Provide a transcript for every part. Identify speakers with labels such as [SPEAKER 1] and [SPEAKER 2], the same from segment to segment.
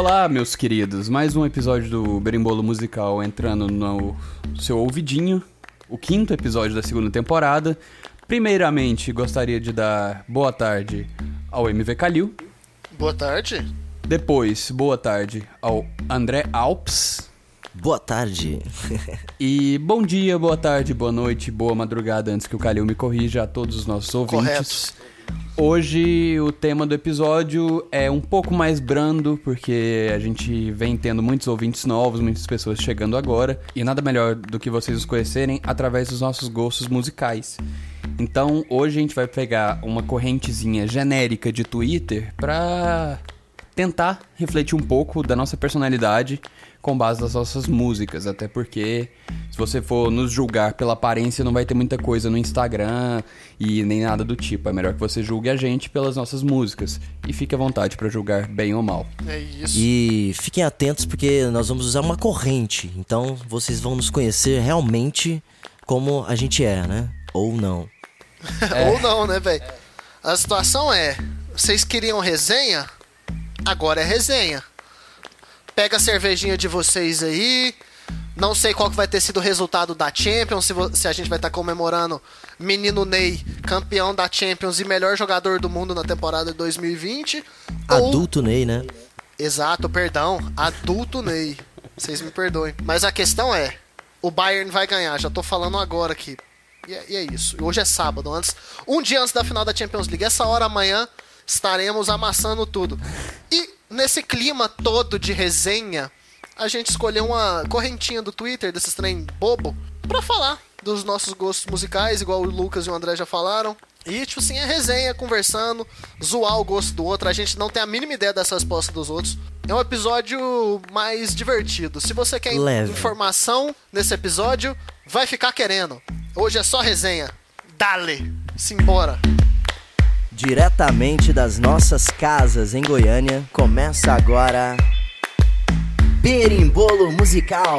[SPEAKER 1] Olá, meus queridos. Mais um episódio do Berimbolo Musical entrando no seu ouvidinho. O quinto episódio da segunda temporada. Primeiramente, gostaria de dar boa tarde ao MV Calil.
[SPEAKER 2] Boa tarde.
[SPEAKER 1] Depois, boa tarde ao André Alps.
[SPEAKER 3] Boa tarde.
[SPEAKER 1] E bom dia, boa tarde, boa noite, boa madrugada, antes que o Calil me corrija a todos os nossos ouvintes.
[SPEAKER 2] Correto.
[SPEAKER 1] Hoje o tema do episódio é um pouco mais brando, porque a gente vem tendo muitos ouvintes novos, muitas pessoas chegando agora, e nada melhor do que vocês os conhecerem através dos nossos gostos musicais. Então hoje a gente vai pegar uma correntezinha genérica de Twitter pra tentar refletir um pouco da nossa personalidade com base nas nossas músicas, até porque se você for nos julgar pela aparência não vai ter muita coisa no Instagram e nem nada do tipo. É melhor que você julgue a gente pelas nossas músicas e fique à vontade pra julgar bem ou mal.
[SPEAKER 2] É isso.
[SPEAKER 3] E fiquem atentos porque nós vamos usar uma corrente. Então vocês vão nos conhecer realmente como a gente é, né? Ou não.
[SPEAKER 2] Ou não, né, velho? A situação é: vocês queriam resenha? Agora é resenha. Pega a cervejinha de vocês aí. Não sei qual que vai ter sido o resultado da Champions, se, se a gente vai estar comemorando Menino Ney, campeão da Champions e melhor jogador do mundo na temporada de 2020. ou-
[SPEAKER 3] Adulto Ney, né?
[SPEAKER 2] Exato, perdão. Adulto Ney. Vocês me perdoem. Mas a questão é: o Bayern vai ganhar. Já tô falando agora aqui. E é, e é isso. Hoje é sábado, antes, um dia antes da final da Champions League. Essa hora amanhã estaremos amassando tudo. E nesse clima todo de resenha, a gente escolheu uma correntinha do Twitter desses trem bobo pra falar dos nossos gostos musicais, igual o Lucas e o André já falaram. E, tipo assim, é resenha, conversando, zoar o gosto do outro. A gente não tem a mínima ideia dessa resposta dos outros. É um episódio mais divertido. Se você quer
[SPEAKER 3] Leve.
[SPEAKER 2] informação nesse episódio, vai ficar querendo. Hoje é só resenha. Dale! Simbora!
[SPEAKER 3] Diretamente das nossas casas em Goiânia, começa agora. Berimbolo Musical.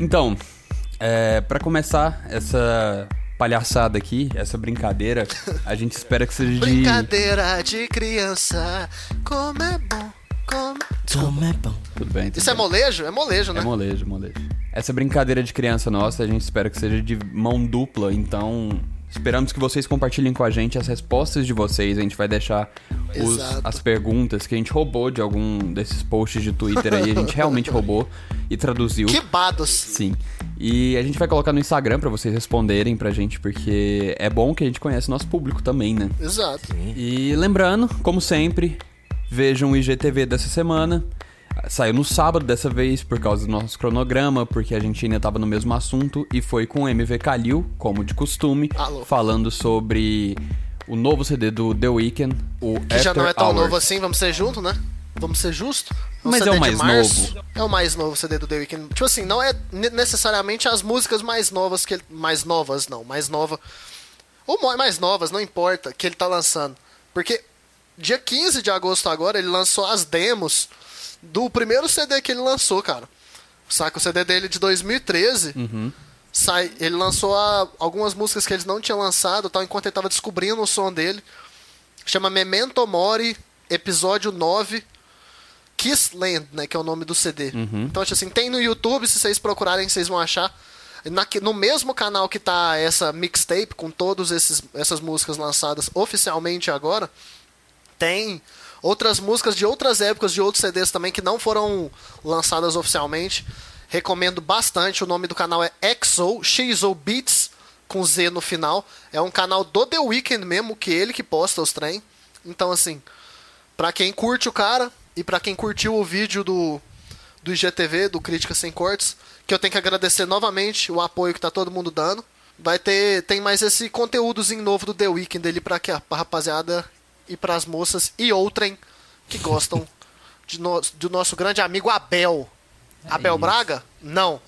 [SPEAKER 1] Então, é, para começar essa palhaçada aqui, essa brincadeira, a gente espera que seja de
[SPEAKER 2] Brincadeira de criança, como é bom, como...
[SPEAKER 3] Como é bom.
[SPEAKER 1] tudo bem. tudo
[SPEAKER 2] Isso é
[SPEAKER 1] bem.
[SPEAKER 2] molejo? É molejo, né?
[SPEAKER 1] É molejo, molejo. Essa brincadeira de criança nossa, a gente espera que seja de mão dupla, então esperamos que vocês compartilhem com a gente as respostas de vocês. A gente vai deixar os- as perguntas que a gente roubou de algum desses posts de Twitter aí, a gente realmente roubou e traduziu.
[SPEAKER 2] Que bados!
[SPEAKER 1] Sim. E a gente vai colocar no Instagram pra vocês responderem pra gente, porque é bom que a gente conhece nosso público também, né?
[SPEAKER 2] Exato.
[SPEAKER 1] E lembrando, como sempre, vejam o IGTV dessa semana. Saiu no sábado dessa vez por causa do nosso cronograma, porque a gente ainda tava no mesmo assunto e foi com o MV Kalil, como de costume,
[SPEAKER 2] Alô.
[SPEAKER 1] falando sobre o novo CD do The Weeknd, o
[SPEAKER 2] Que já não é
[SPEAKER 1] After
[SPEAKER 2] tão
[SPEAKER 1] Hours.
[SPEAKER 2] novo assim, vamos ser juntos, né? Vamos ser justos.
[SPEAKER 1] Mas é
[SPEAKER 2] CD
[SPEAKER 1] o
[SPEAKER 2] de
[SPEAKER 1] mais
[SPEAKER 2] março.
[SPEAKER 1] novo.
[SPEAKER 2] É o mais novo CD do The Weeknd. Tipo assim, não é ne- necessariamente as músicas mais novas que ele... Mais novas, não. Mais nova... Ou mais novas, não importa, que ele tá lançando. Porque dia 15 de agosto agora, ele lançou as demos do primeiro CD que ele lançou, cara. Saca? O CD dele de 2013. Sai, ele lançou a- algumas músicas que ele não tinha lançado, tal, enquanto ele tava descobrindo o som dele. Chama Memento Mori, episódio 9. Kissland, né, que é o nome do CD. Então, tipo assim, tem no YouTube, se vocês procurarem, vocês vão achar. Na- no mesmo canal que tá essa mixtape, com todas essas músicas lançadas oficialmente agora, tem outras músicas de outras épocas, de outros CDs também, que não foram lançadas oficialmente. Recomendo bastante. O nome do canal é XO, XO Beats, com Z no final. É um canal do The Weeknd mesmo, que ele que posta os trem. Então, assim, pra quem curte o cara e pra quem curtiu o vídeo do, do IGTV, do Crítica Sem Cortes, que eu tenho que agradecer novamente o apoio que tá todo mundo dando. Vai ter, tem mais esse conteúdozinho novo do The Weeknd ali pra, que, pra rapaziada e pras moças e outrem que gostam de no, do nosso grande amigo Abel. Abel
[SPEAKER 1] isso.
[SPEAKER 2] Braga? Não.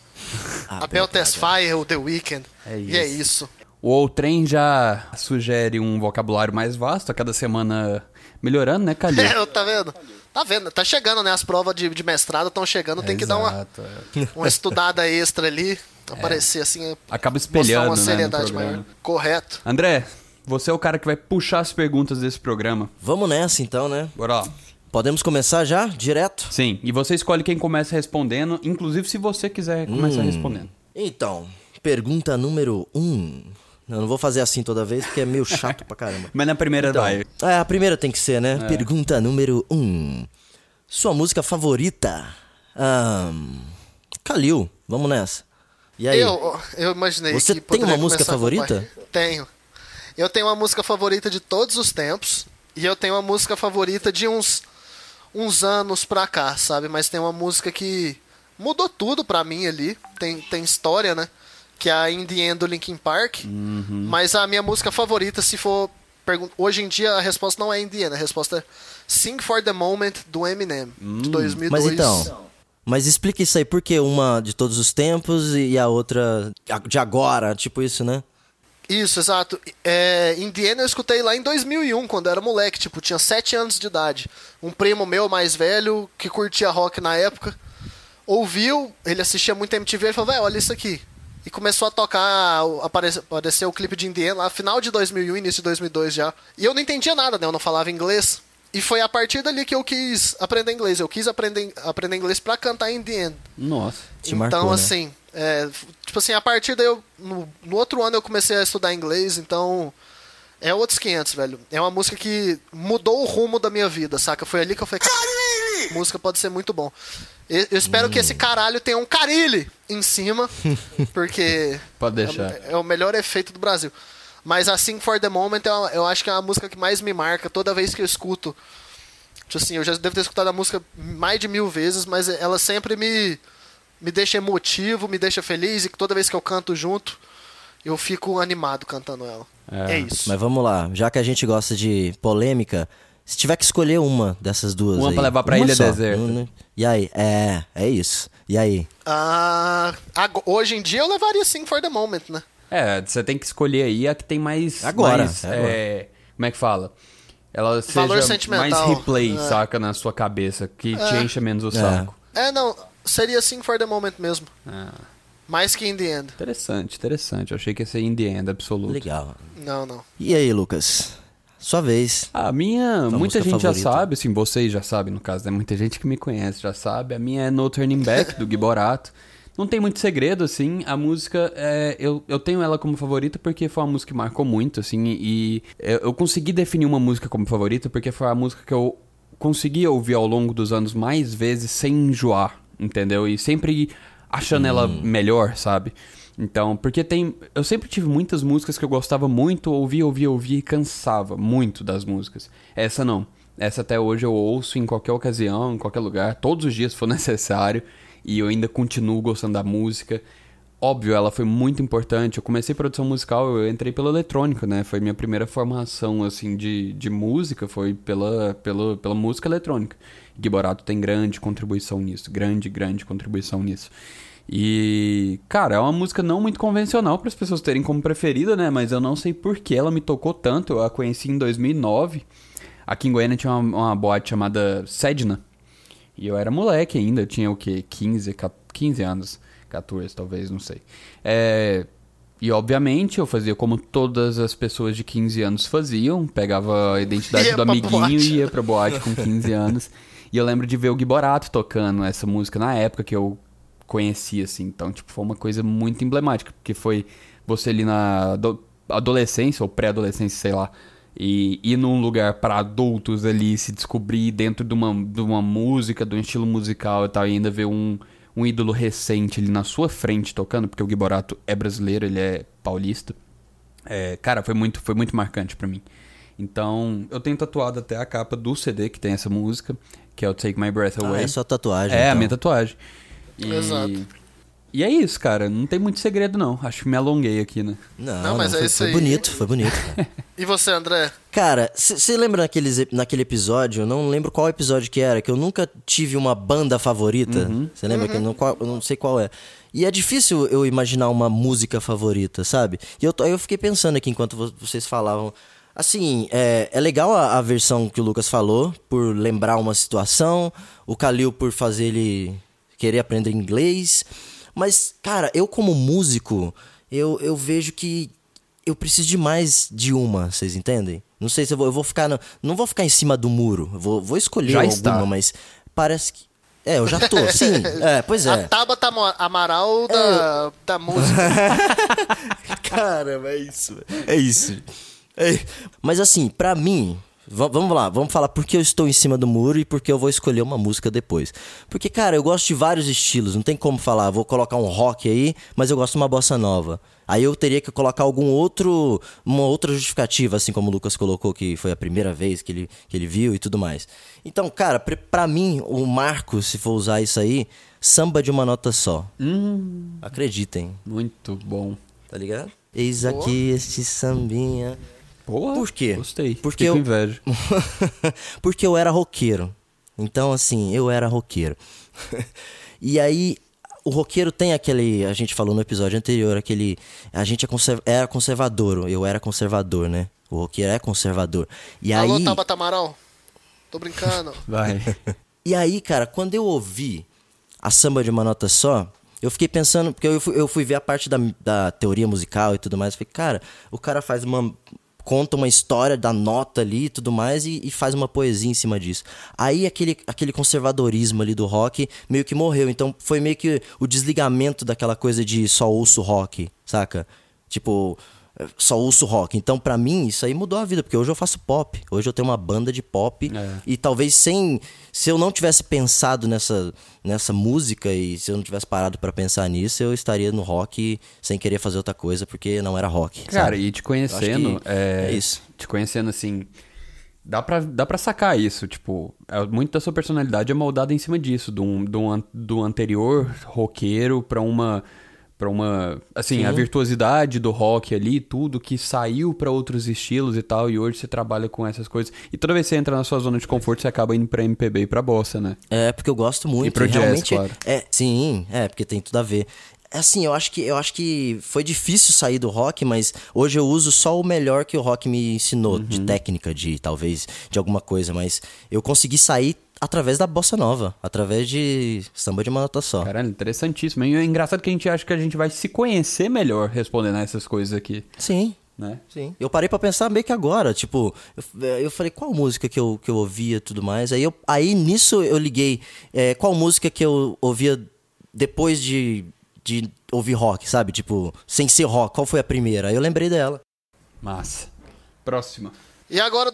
[SPEAKER 2] Abel,
[SPEAKER 3] Abel.
[SPEAKER 2] Tesfaye, o The Weeknd.
[SPEAKER 1] É
[SPEAKER 2] E é
[SPEAKER 1] isso. O Outrem já sugere um vocabulário mais vasto, a cada semana melhorando, né, Calil?
[SPEAKER 2] É, tá vendo? Tá vendo? Tá chegando, né? As provas de, de mestrado estão chegando, tem que dar uma,
[SPEAKER 1] Exato, é.
[SPEAKER 2] uma estudada extra ali, aparecer assim,
[SPEAKER 1] Acaba espelhando,
[SPEAKER 2] uma
[SPEAKER 1] né,
[SPEAKER 2] seriedade
[SPEAKER 1] programa.
[SPEAKER 2] maior. Correto.
[SPEAKER 1] André, você é o cara que vai puxar as perguntas desse programa.
[SPEAKER 3] Vamos nessa então, né?
[SPEAKER 1] Bora lá.
[SPEAKER 3] Podemos começar já? Direto?
[SPEAKER 1] Sim, e você escolhe quem começa respondendo, inclusive se você quiser começar
[SPEAKER 3] Hum.
[SPEAKER 1] respondendo.
[SPEAKER 3] Então, pergunta número um. Eu não vou fazer assim toda vez porque é meio chato pra caramba.
[SPEAKER 1] Mas na primeira
[SPEAKER 3] Então,
[SPEAKER 1] vai.
[SPEAKER 3] é, a primeira tem que ser, né? Pergunta número um. Sua música favorita? Kalil, vamos nessa. E aí?
[SPEAKER 2] Eu, eu imaginei
[SPEAKER 3] Você
[SPEAKER 2] que
[SPEAKER 3] tem uma música favorita?
[SPEAKER 2] Tenho. Eu tenho uma música favorita de todos os tempos. E eu tenho uma música favorita de uns, uns anos pra cá, sabe? Mas tem uma música que mudou tudo pra mim ali. Tem, tem história, né? Que é a In The End do Linkin Park.
[SPEAKER 3] Uhum.
[SPEAKER 2] Mas a minha música favorita, se for. pergun- Hoje em dia a resposta não é In The End, a resposta é Sing for the Moment do Eminem, de 2002.
[SPEAKER 3] Hum. Mas então. Mas explica isso aí, por que uma de todos os tempos e a outra de agora? Tipo isso, né?
[SPEAKER 2] Isso, exato. É, Indiana eu escutei lá em 2001, quando eu era moleque, tipo, tinha 7 anos de idade. Um primo meu mais velho, que curtia rock na época, ouviu, ele assistia muito MTV, ele falou, velho, olha isso aqui. E começou a tocar, apareceu, apareceu o clipe de Indiana lá, final de 2001, início de 2002 já. E eu não entendia nada, né, eu não falava inglês. E foi a partir dali que eu quis aprender inglês. Eu quis aprender, aprender inglês pra cantar Indiana.
[SPEAKER 1] Nossa.
[SPEAKER 3] Te
[SPEAKER 2] então,
[SPEAKER 3] marcou, né?
[SPEAKER 2] assim, é, tipo assim, a partir daí, eu, no, no outro ano eu comecei a estudar inglês, então é outros 500, velho. É uma música que mudou o rumo da minha vida, saca? Foi ali que eu falei, "Caralho, música pode ser muito bom. Eu, eu espero que
[SPEAKER 3] Hum.
[SPEAKER 2] esse caralho tenha um carilho em cima, porque
[SPEAKER 1] Pode deixar.
[SPEAKER 2] é, é o melhor efeito do Brasil. Mas assim, For The Moment, eu, eu acho que é a música que mais me marca toda vez que eu escuto. Tipo assim, eu já devo ter escutado a música mais de mil vezes, mas ela sempre me, me deixa emotivo, me deixa feliz, e que toda vez que eu canto junto, eu fico animado cantando ela.
[SPEAKER 1] É,
[SPEAKER 2] É, isso.
[SPEAKER 3] Mas vamos lá, já que a gente gosta de polêmica, se tiver que escolher uma dessas duas
[SPEAKER 1] Uma
[SPEAKER 3] aí,
[SPEAKER 1] pra levar pra ilha
[SPEAKER 3] só,
[SPEAKER 1] deserta.
[SPEAKER 3] né? E aí? É, é isso. E aí?
[SPEAKER 2] Ah, hoje em dia eu levaria Sing For The Moment, né?
[SPEAKER 1] É, você tem que escolher aí a que tem mais.
[SPEAKER 3] Agora,
[SPEAKER 1] mais,
[SPEAKER 3] é agora.
[SPEAKER 1] é, como é que fala? Ela seja
[SPEAKER 2] Valor
[SPEAKER 1] mais replay,
[SPEAKER 2] É.
[SPEAKER 1] saca, na sua cabeça, que te encha menos o
[SPEAKER 3] É.
[SPEAKER 1] saco.
[SPEAKER 2] É, não, seria Sing For The Moment mesmo.
[SPEAKER 1] Ah,
[SPEAKER 2] Mais que In The End.
[SPEAKER 1] interessante, interessante. Eu achei que ia ser in the end, absoluto.
[SPEAKER 3] Legal.
[SPEAKER 2] Não, não.
[SPEAKER 3] E aí, Lucas? Sua vez.
[SPEAKER 1] A minha,
[SPEAKER 3] Sua
[SPEAKER 1] muita gente já
[SPEAKER 3] favorita?
[SPEAKER 1] sabe, assim, vocês já sabem, no caso, né? Muita gente que me conhece já sabe. A minha é No Turning Back, do Giborato. Não tem muito segredo, assim. A música, é, eu, eu tenho ela como favorita porque foi uma música que marcou muito, assim. E eu, eu consegui definir uma música como favorita porque foi a música que eu consegui ouvir ao longo dos anos mais vezes sem enjoar, entendeu? E sempre achando ela melhor, sabe? Então, porque tem. Eu sempre tive muitas músicas que eu gostava muito, ouvia, ouvia, ouvia e cansava muito das músicas. Essa não. Essa até hoje eu ouço em qualquer ocasião, em qualquer lugar, todos os dias se for necessário, e eu ainda continuo gostando da música. Óbvio, ela foi muito importante. Eu comecei produção musical, eu entrei pela eletrônica, né? Foi minha primeira formação, assim, de, de música, foi pela, pela, pela música eletrônica. Giborato tem grande contribuição nisso, grande, grande contribuição nisso. E, cara, é uma música não muito convencional para as pessoas terem como preferida, né? Mas eu não sei por que ela me tocou tanto. Eu a conheci em 2009. Aqui em Goiânia tinha uma, uma boate chamada Sedna. E eu era moleque ainda, eu tinha o quê? 15, 15 anos, 14 talvez, não sei. É, e obviamente eu fazia como todas as pessoas de 15 anos faziam, pegava a identidade
[SPEAKER 2] Ia
[SPEAKER 1] do amiguinho e ia pra boate com 15 anos. E eu lembro de ver o Giborato tocando essa música na época que eu conheci, assim. Então, tipo, foi uma coisa muito emblemática, porque foi você ali na ado- adolescência ou pré-adolescência, sei lá, e ir num lugar pra adultos ali, se descobrir dentro de uma, de uma música, de um estilo musical e tal, e ainda ver um, um ídolo recente ali na sua frente tocando, porque o Giborato é brasileiro, ele é paulista. É, cara, foi muito, foi muito marcante pra mim. Então, eu tenho tatuado até a capa do CD que tem essa música, que é o Take My Breath
[SPEAKER 3] Ah,
[SPEAKER 1] Away.
[SPEAKER 3] é só tatuagem.
[SPEAKER 1] É, a
[SPEAKER 3] então.
[SPEAKER 1] minha tatuagem. E,
[SPEAKER 2] Exato.
[SPEAKER 1] E é isso, cara. Não tem muito segredo, não. Acho que me alonguei aqui, né?
[SPEAKER 3] Não, não mas não, é foi, isso foi aí. bonito, foi bonito.
[SPEAKER 2] e você, André?
[SPEAKER 3] Cara, você lembra naqueles, naquele episódio? Eu não lembro qual episódio que era, que eu nunca tive uma banda favorita. Você uhum. lembra uhum. que eu não, qual, eu não sei qual é. E é difícil eu imaginar uma música favorita, sabe? E eu, eu fiquei pensando aqui enquanto vocês falavam. Assim, é, é legal a, a, versão que o Lucas falou, por lembrar uma situação, o Kalil por fazer ele querer aprender inglês. Mas, cara, eu como músico, eu, eu vejo que eu preciso de mais de uma, vocês entendem? Não sei se eu vou, eu vou ficar. No, não vou ficar em cima do muro. vou, vou escolher já alguma, está. mas parece que. É, eu já tô, sim. É, pois é.
[SPEAKER 2] A Tabata Amaral da, é. da música.
[SPEAKER 3] Caramba, é isso. É isso. É. Mas assim, pra mim, V vamos lá, vamos falar por que eu estou em cima do muro e por que eu vou escolher uma música depois. Porque, cara, eu gosto de vários estilos, não tem como falar, vou colocar um rock aí, mas eu gosto de uma bossa nova. Aí eu teria que colocar algum outro, uma outra justificativa, assim como o Lucas colocou, que foi a primeira vez que ele, que ele viu e tudo mais. Então, cara, pra mim, o marco, se for usar isso aí, samba de uma nota só.
[SPEAKER 1] Hum,
[SPEAKER 3] Acreditem.
[SPEAKER 1] Muito bom.
[SPEAKER 3] Tá ligado? Eis aqui este sambinha
[SPEAKER 1] Boa.
[SPEAKER 3] Por quê?
[SPEAKER 1] Gostei.
[SPEAKER 3] Porque eu...
[SPEAKER 1] inveja.
[SPEAKER 3] Porque eu era roqueiro. Então, assim, eu era roqueiro. e aí, o roqueiro tem aquele. A gente falou no episódio anterior, aquele. A gente é conserv, era conservador, eu era conservador, né? O roqueiro é conservador. E
[SPEAKER 2] Alô,
[SPEAKER 3] aí.
[SPEAKER 2] Tabata Amaral? Tô brincando.
[SPEAKER 1] Vai.
[SPEAKER 3] e aí, cara, quando eu ouvi a samba de uma nota só, eu fiquei pensando, porque eu fui, eu fui ver a parte da, da teoria musical e tudo mais. Eu falei, cara, o cara faz uma conta uma história da nota ali e tudo mais e, e, faz uma poesia em cima disso. Aí aquele, aquele conservadorismo ali do rock meio que morreu. Então foi meio que o desligamento daquela coisa de só ouço rock, saca? Tipo, só ouço rock. Então, para mim, isso aí mudou a vida, porque hoje eu faço pop. Hoje eu tenho uma banda de pop. É. E talvez sem. Se eu não tivesse pensado nessa, nessa música e se eu não tivesse parado para pensar nisso, eu estaria no rock sem querer fazer outra coisa, porque não era rock.
[SPEAKER 1] Cara,
[SPEAKER 3] sabe?
[SPEAKER 1] e te conhecendo. É, é, isso. Te conhecendo assim. Dá pra, dá pra sacar isso, tipo, é, muito da sua personalidade é moldada em cima disso, do, do, do anterior roqueiro pra uma para uma, assim, Sim. a virtuosidade do rock ali, tudo que saiu para outros estilos e tal, e hoje você trabalha com essas coisas. E toda vez que você entra na sua zona de conforto, você acaba indo para MPB e para bossa, né?
[SPEAKER 3] É, porque eu gosto muito, e pro realmente. Jazz, claro. É, sim, é, porque tem tudo a ver. Assim, eu acho que eu acho que foi difícil sair do rock, mas hoje eu uso só o melhor que o rock me ensinou uhum. de técnica, de talvez de alguma coisa, mas eu consegui sair através da bossa nova, através de samba de uma nota só.
[SPEAKER 1] Caralho, interessantíssimo. E é engraçado que a gente acha que a gente vai se conhecer melhor respondendo a essas coisas aqui.
[SPEAKER 3] Sim.
[SPEAKER 1] Né?
[SPEAKER 3] Sim. Eu parei para pensar meio que agora, tipo, eu, eu, falei qual música que eu, que eu ouvia e tudo mais. Aí, eu, aí nisso eu liguei é, qual música que eu ouvia depois de, de ouvir rock, sabe? Tipo, sem ser rock, qual foi a primeira? Aí eu lembrei dela.
[SPEAKER 1] Massa. Próxima.
[SPEAKER 2] E agora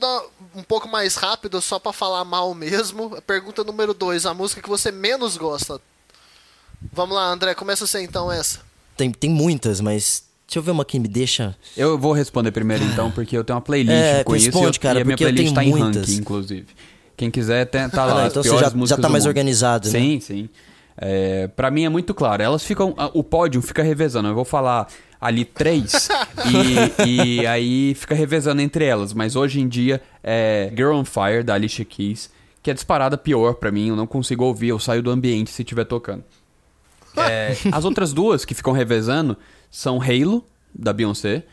[SPEAKER 2] um pouco mais rápido, só para falar mal mesmo. Pergunta número 2, a música que você menos gosta. Vamos lá, André, começa você então essa.
[SPEAKER 3] Tem, tem muitas, mas Deixa eu ver uma que me deixa.
[SPEAKER 1] Eu vou responder primeiro então, porque eu tenho uma playlist é, com responde, isso cara, e a minha playlist tá muitas. em ranking, inclusive. Quem quiser, tá lá. Ah,
[SPEAKER 3] então você já, já tá mais organizado,
[SPEAKER 1] né? Sim, sim. É, para mim é muito claro. Elas ficam. O pódio fica revezando. Eu vou falar ali três e, e, aí fica revezando entre elas. Mas hoje em dia é Girl on Fire, da Alicia Keys, que é disparada pior para mim. Eu não consigo ouvir, eu saio do ambiente se estiver tocando. É, as outras duas que ficam revezando são Halo, da Beyoncé.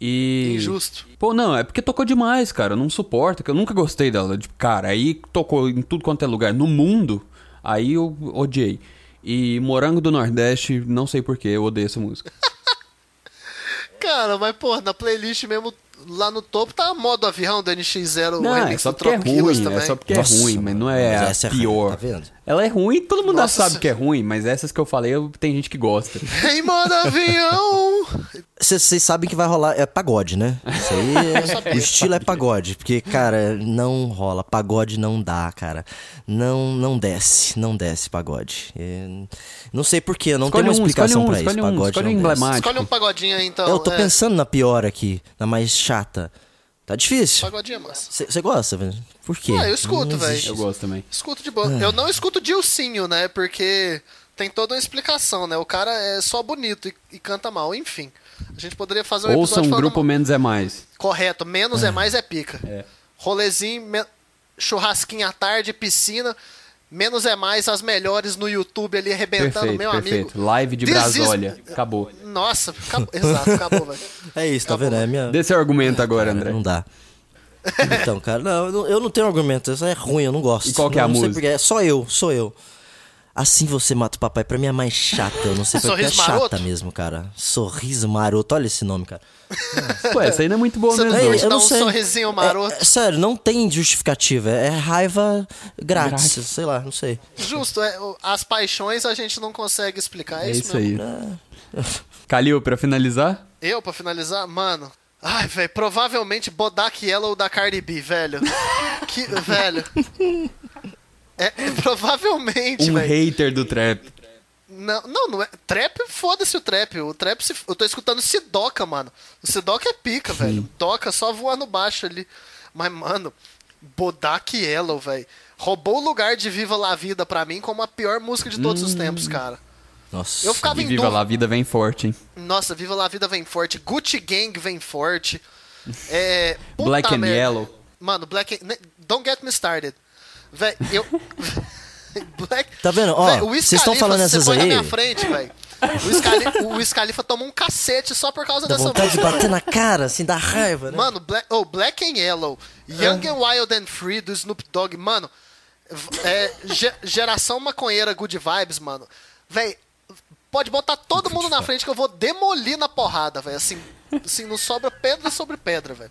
[SPEAKER 1] E.
[SPEAKER 2] Injusto.
[SPEAKER 1] Pô, não, é porque tocou demais, cara. Eu não suporto, que eu nunca gostei dela. Cara, aí tocou em tudo quanto é lugar no mundo. Aí eu odiei. E Morango do Nordeste, não sei porquê, eu odeio essa música.
[SPEAKER 2] Cara, mas pô, na playlist mesmo lá no topo tá modo avião do NX0
[SPEAKER 1] não, é só porque é ruim,
[SPEAKER 2] também.
[SPEAKER 1] é só porque Nossa, é ruim, mas não é mas a é pior. Tá vendo? Ela é ruim, todo mundo Nossa, sabe que é ruim, mas essas que eu falei, eu, tem gente que gosta.
[SPEAKER 2] Em modo avião!
[SPEAKER 3] Vocês sabem que vai rolar. É pagode, né? Isso aí. É, o estilo é pagode. Porque, cara, não rola. Pagode não dá, cara. Não não desce. Não desce pagode. É, não sei porquê, não escolhe tem uma um, explicação um, pra isso. Um, pagode escolhe
[SPEAKER 2] um
[SPEAKER 3] emblemático.
[SPEAKER 2] Escolhe um pagodinho aí, então.
[SPEAKER 3] Eu tô é. pensando na pior aqui, na mais chata. Tá difícil.
[SPEAKER 2] Pagodinha massa.
[SPEAKER 3] Você gosta, velho? Por quê?
[SPEAKER 2] Ah, eu escuto, velho.
[SPEAKER 1] Eu gosto também.
[SPEAKER 2] Escuto de boa. É. Eu não escuto Dilcinho, né? Porque tem toda uma explicação, né? O cara é só bonito e, e canta mal, enfim. A gente poderia fazer um
[SPEAKER 1] Ouça
[SPEAKER 2] episódio
[SPEAKER 1] um
[SPEAKER 2] falando
[SPEAKER 1] grupo menos é mais.
[SPEAKER 2] Correto, menos é mais é pica.
[SPEAKER 1] É.
[SPEAKER 2] Rolezinho, me- churrasquinho à tarde, piscina. Menos é mais, as melhores no YouTube ali arrebentando,
[SPEAKER 1] Perfeito,
[SPEAKER 2] meu
[SPEAKER 1] perfeito.
[SPEAKER 2] amigo.
[SPEAKER 1] Live de Brasólia. Acabou.
[SPEAKER 2] Nossa, acabou, exato, acabou, velho.
[SPEAKER 3] É isso, tá vendo? É minha.
[SPEAKER 1] Dê seu argumento agora, André.
[SPEAKER 3] Não dá. Então, cara, não, eu não- tenho argumento, isso é ruim, eu não gosto.
[SPEAKER 1] E qual que é a
[SPEAKER 3] Não sei
[SPEAKER 1] música?
[SPEAKER 3] porque é só eu, sou eu. Assim você mata o papai, pra mim é mais chata, eu não sei porque é chata
[SPEAKER 2] maroto?
[SPEAKER 3] mesmo, cara. Sorriso maroto, olha esse nome, cara.
[SPEAKER 1] Pô, essa não é muito boa
[SPEAKER 2] Você
[SPEAKER 1] mesmo.
[SPEAKER 2] não curte
[SPEAKER 3] eu não
[SPEAKER 2] um
[SPEAKER 3] sei.
[SPEAKER 2] sorrisinho maroto?
[SPEAKER 3] É, é, sério, não tem justificativa, é raiva grátis,
[SPEAKER 1] Grátis.
[SPEAKER 3] sei lá, não sei.
[SPEAKER 2] Justo, é, as paixões a gente não consegue explicar. É,
[SPEAKER 1] É
[SPEAKER 2] isso,
[SPEAKER 1] aí. Calil, pra finalizar?
[SPEAKER 2] Eu, pra finalizar, mano. Ai, velho, provavelmente Bodak Yellow da Cardi B, velho. que, velho. É, provavelmente,
[SPEAKER 1] Um
[SPEAKER 2] velho.
[SPEAKER 1] hater do trap.
[SPEAKER 2] Não, não, não é. Trap, foda-se o trap. O trap, se, eu tô escutando Sidoca, mano. O Sidoca é pica, velho. Doca só voando baixo ali. Mas, mano, Bodak Yellow, velho. Roubou o lugar de Viva La Vida pra mim como a pior música de todos os
[SPEAKER 1] Hum.
[SPEAKER 2] tempos, cara.
[SPEAKER 3] Nossa.
[SPEAKER 2] Eu ficava em
[SPEAKER 1] Viva
[SPEAKER 2] dúvida.
[SPEAKER 1] lá, a vida vem forte, hein?
[SPEAKER 2] Nossa, Viva La Vida vem forte. Gucci Gang vem forte. É.
[SPEAKER 1] Black and
[SPEAKER 2] merda.
[SPEAKER 1] Yellow.
[SPEAKER 2] Mano, Black and... ne- Don't get me started. Véi, eu... Black...
[SPEAKER 3] Tá vendo? Ó,
[SPEAKER 2] Véi,
[SPEAKER 3] vocês tão
[SPEAKER 2] Khalifa,
[SPEAKER 3] falando
[SPEAKER 2] você
[SPEAKER 3] essas
[SPEAKER 2] foi na
[SPEAKER 3] aí?
[SPEAKER 2] minha frente, velho. O Wiz Khalifa tomou um cacete só por causa
[SPEAKER 3] Dá
[SPEAKER 2] dessa
[SPEAKER 3] vontade de
[SPEAKER 2] música.
[SPEAKER 3] bater na cara, assim, dá raiva, né?
[SPEAKER 2] Mano, Black, oh, Black and Yellow, Young and Wild and Free do Snoop Dogg, mano. É, ge- geração maconheira Good Vibes, mano. Véi, pode botar todo mundo na frente que eu vou demolir na porrada, velho. Assim, assim, não sobra pedra sobre pedra, velho.